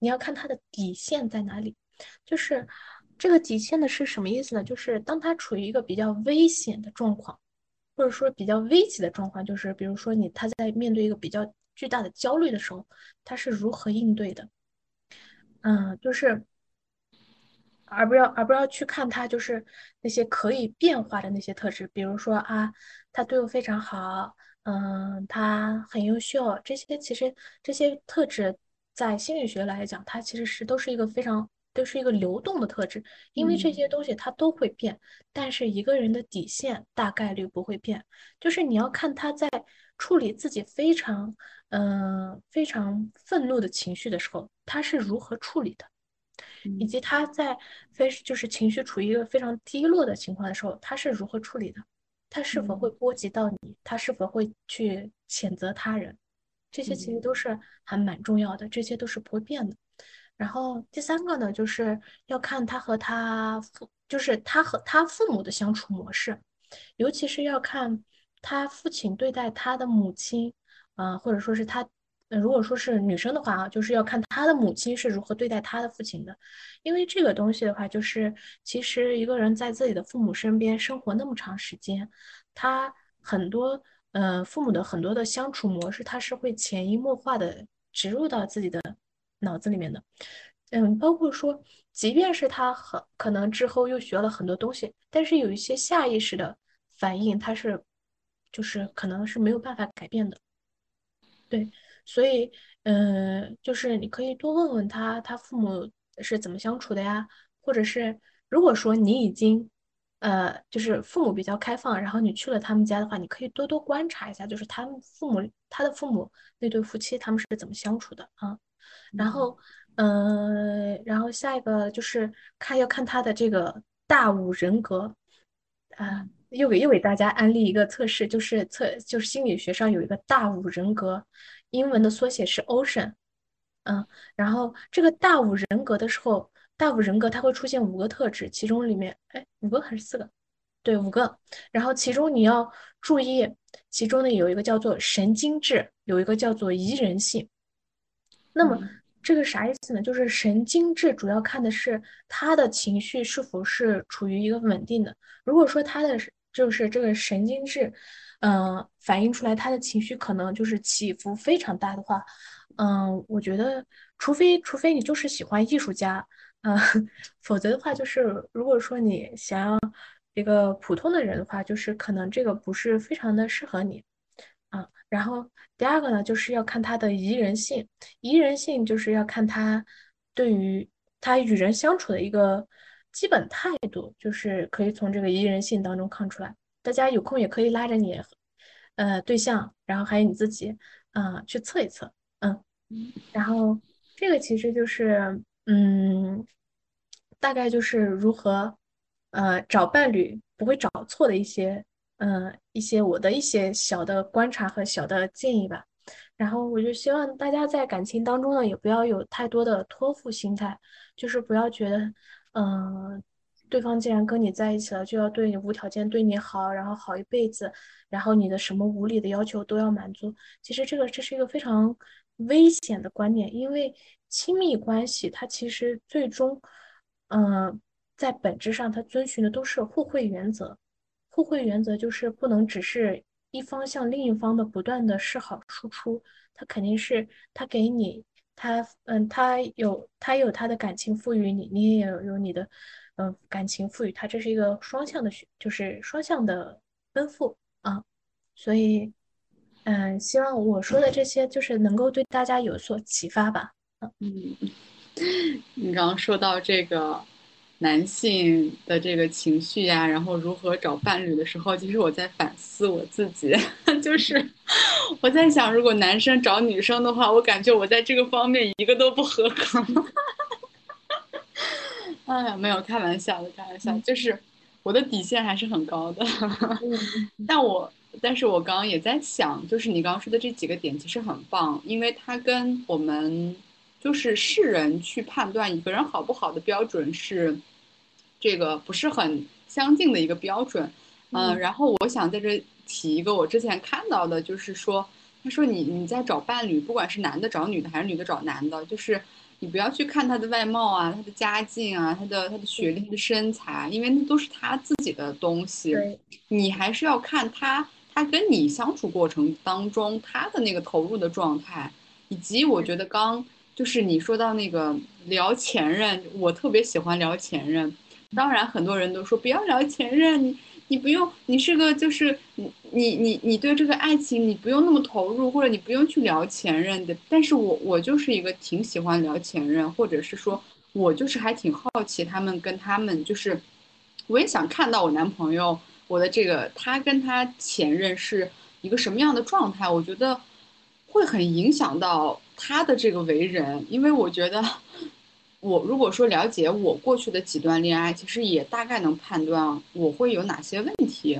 你要看他的底线在哪里。就是这个底线的是什么意思呢？就是当他处于一个比较危险的状况，或者说比较危急的状况，就是比如说你他在面对一个比较巨大的焦虑的时候，他是如何应对的？嗯，就是而不要而不要去看他就是那些可以变化的那些特质，比如说啊，他对我非常好，嗯，他很优秀，这些其实这些特质在心理学来讲，它其实是都是一个非常都是一个流动的特质，因为这些东西它都会变，但是一个人的底线大概率不会变，就是你要看他在处理自己非常嗯、呃非常愤怒的情绪的时候，他是如何处理的。以及他在非就是情绪处于一个非常低落的情况的时候，他是如何处理的？他是否会波及到你？他是否会去谴责他人？这些其实都是还蛮重要的，这些都是不会变的。然后第三个呢，就是要看他和他父，就是他和他父母的相处模式，尤其是要看他父亲对待他的母亲，啊、或者说是他，那如果说是女生的话啊，就是要看她的母亲是如何对待她的父亲的，因为这个东西的话，就是其实一个人在自己的父母身边生活那么长时间，他很多呃父母的很多的相处模式，他是会潜移默化的植入到自己的脑子里面的。嗯，包括说，即便是他很可能之后又学了很多东西，但是有一些下意识的反应，他是就是可能是没有办法改变的。对，所以，嗯，就是你可以多问问他，他父母是怎么相处的呀？或者是如果说你已经，呃，就是父母比较开放，然后你去了他们家的话，你可以多多观察一下，就是他们父母，他的父母那对夫妻他们是怎么相处的啊？然后，嗯、然后下一个就是看要看他的这个大五人格，啊、又给又给大家安利一个测试，就是测就是心理学上有一个大五人格，英文的缩写是 Ocean，嗯，然后这个大五人格的时候，大五人格它会出现五个特质，其中里面，哎，五个还是四个？对，五个。然后其中你要注意，其中呢有一个叫做神经质，有一个叫做宜人性。那么这个啥意思呢？就是神经质主要看的是他的情绪是否是处于一个稳定的。如果说他的就是这个神经质，嗯，反映出来他的情绪可能就是起伏非常大的话，嗯，我觉得除非除非你就是喜欢艺术家，嗯，[laughs] 否则的话就是如果说你想要一个普通的人的话，就是可能这个不是非常的适合你，啊，然后。第二个呢，就是要看他的宜人性，宜人性就是要看他对于他与人相处的一个基本态度，就是可以从这个宜人性当中看出来。大家有空也可以拉着你，呃，对象，然后还有你自己，嗯，去测一测，嗯，然后这个其实就是，嗯，大概就是如何，呃，找伴侣不会找错的一些。嗯，一些我的一些小的观察和小的建议吧。然后我就希望大家在感情当中呢，也不要有太多的托付心态，就是不要觉得，嗯，对方既然跟你在一起了，就要对你无条件对你好，然后好一辈子，然后你的什么无理的要求都要满足。其实这个这是一个非常危险的观念，因为亲密关系它其实最终，嗯，在本质上它遵循的都是互惠原则。互惠原则就是不能只是一方向另一方的不断的示好输出，他肯定是他给你，他嗯，他有他有他的感情赋予你，你也有有你的嗯感情赋予他，这是一个双向的学，就是双向的奔赴啊。所以嗯，希望我说的这些就是能够对大家有所启发吧。嗯，你刚刚说到这个。男性的这个情绪呀，然后如何找伴侣的时候，其实我在反思我自己，[laughs] 就是我在想，如果男生找女生的话，我感觉我在这个方面一个都不合格。[laughs] 哎呀，没有开玩笑的，开玩笑，就是我的底线还是很高的。[laughs] 但我，但是我刚刚也在想，就是你刚刚说的这几个点其实很棒，因为它跟我们。就是世人去判断一个人好不好的标准是，这个不是很相近的一个标准，嗯，然后我想在这提一个我之前看到的，就是说，他说你你在找伴侣，不管是男的找女的还是女的找男的，就是你不要去看他的外貌啊，他的家境啊，他的他的学历、他的身材，因为那都是他自己的东西，你还是要看他他跟你相处过程当中他的那个投入的状态，以及我觉得刚。就是你说到那个聊前任，我特别喜欢聊前任。当然，很多人都说不要聊前任，你你不用，你是个就是你你你你对这个爱情你不用那么投入，或者你不用去聊前任的。但是我我就是一个挺喜欢聊前任，或者是说我就是还挺好奇他们跟他们就是，我也想看到我男朋友我的这个他跟他前任是一个什么样的状态，我觉得会很影响到。他的这个为人，因为我觉得，我如果说了解我过去的几段恋爱，其实也大概能判断我会有哪些问题。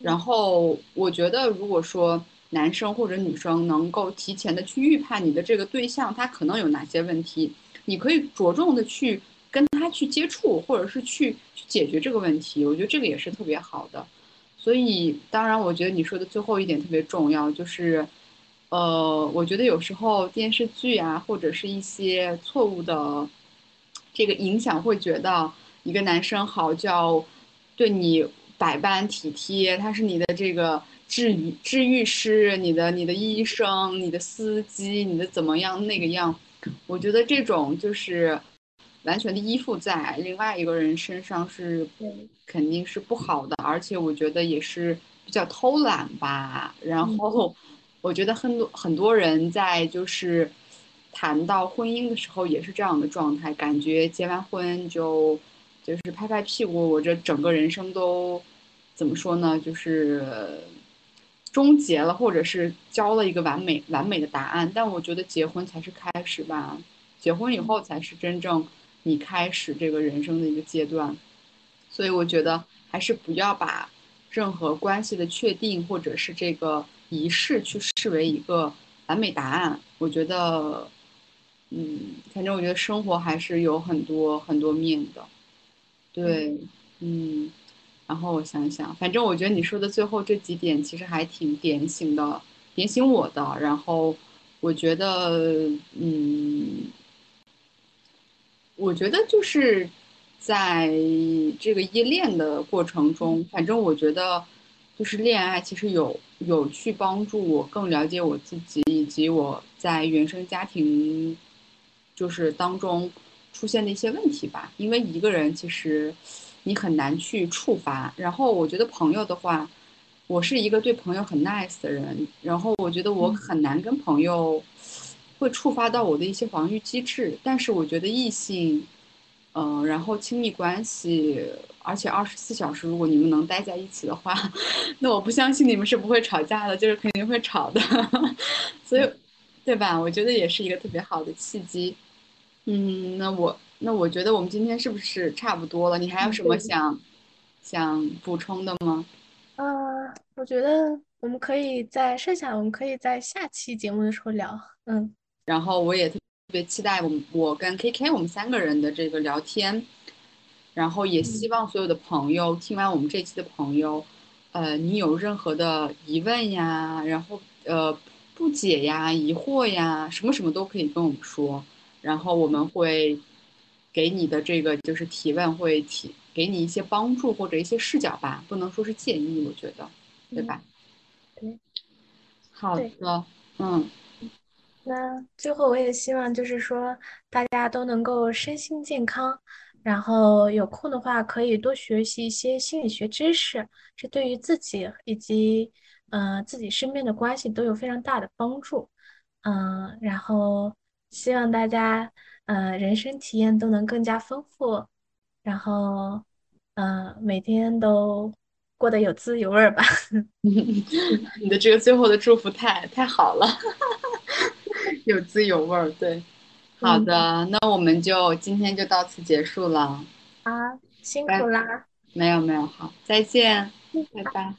然后我觉得，如果说男生或者女生能够提前的去预判你的这个对象他可能有哪些问题，你可以着重的去跟他去接触，或者是去去解决这个问题。我觉得这个也是特别好的。所以，当然，我觉得你说的最后一点特别重要，就是。呃，我觉得有时候电视剧啊，或者是一些错误的这个影响，会觉得一个男生好就要对你百般体贴，他是你的这个治愈治愈师，你的你的医生，你的司机，你的怎么样那个样。我觉得这种就是完全的依附在另外一个人身上是肯定是不好的，而且我觉得也是比较偷懒吧，然后。我觉得很多很多人在就是谈到婚姻的时候也是这样的状态，感觉结完婚就就是拍拍屁股，我这整个人生都怎么说呢？就是终结了，或者是交了一个完美完美的答案。但我觉得结婚才是开始吧，结婚以后才是真正你开始这个人生的一个阶段。所以我觉得还是不要把任何关系的确定或者是这个。仪式去视为一个完美答案，我觉得，嗯，反正我觉得生活还是有很多很多面的，对，嗯，然后我想想，反正我觉得你说的最后这几点其实还挺点醒的，点醒我的。然后我觉得，嗯，我觉得就是在这个依恋的过程中，反正我觉得就是恋爱其实有有去帮助我更了解我自己，以及我在原生家庭。就是当中出现的一些问题吧，因为一个人其实你很难去触发。然后我觉得朋友的话，我是一个对朋友很 nice 的人，然后我觉得我很难跟朋友会触发到我的一些防御机制。但是我觉得异性，嗯，然后亲密关系，而且二十四小时如果你们能待在一起的话，那我不相信你们是不会吵架的，就是肯定会吵的。[laughs] 所以，对吧？我觉得也是一个特别好的契机。嗯，那我那我觉得我们今天是不是差不多了？你还有什么想想补充的吗？呃，我觉得我们可以在剩下，我们可以在下期节目的时候聊。嗯，然后我也特别期待我们我跟 K K 我们三个人的这个聊天，然后也希望所有的朋友听完我们这期的朋友，呃，你有任何的疑问呀，然后呃不解呀、疑惑呀，什么什么都可以跟我们说。然后我们会给你的这个就是提问，会提给你一些帮助或者一些视角吧，不能说是建议，我觉得，对吧？对，好的，嗯。那最后我也希望就是说大家都能够身心健康，然后有空的话可以多学习一些心理学知识，这对于自己以及呃自己身边的关系都有非常大的帮助。嗯，然后。希望大家，呃，人生体验都能更加丰富，然后，呃，每天都过得有滋有味吧。[laughs] 你的这个最后的祝福太太好了，[laughs] 有滋有味儿。对，好的，那我们就今天就到此结束了。啊，辛苦啦。没有没有，好，再见，拜拜。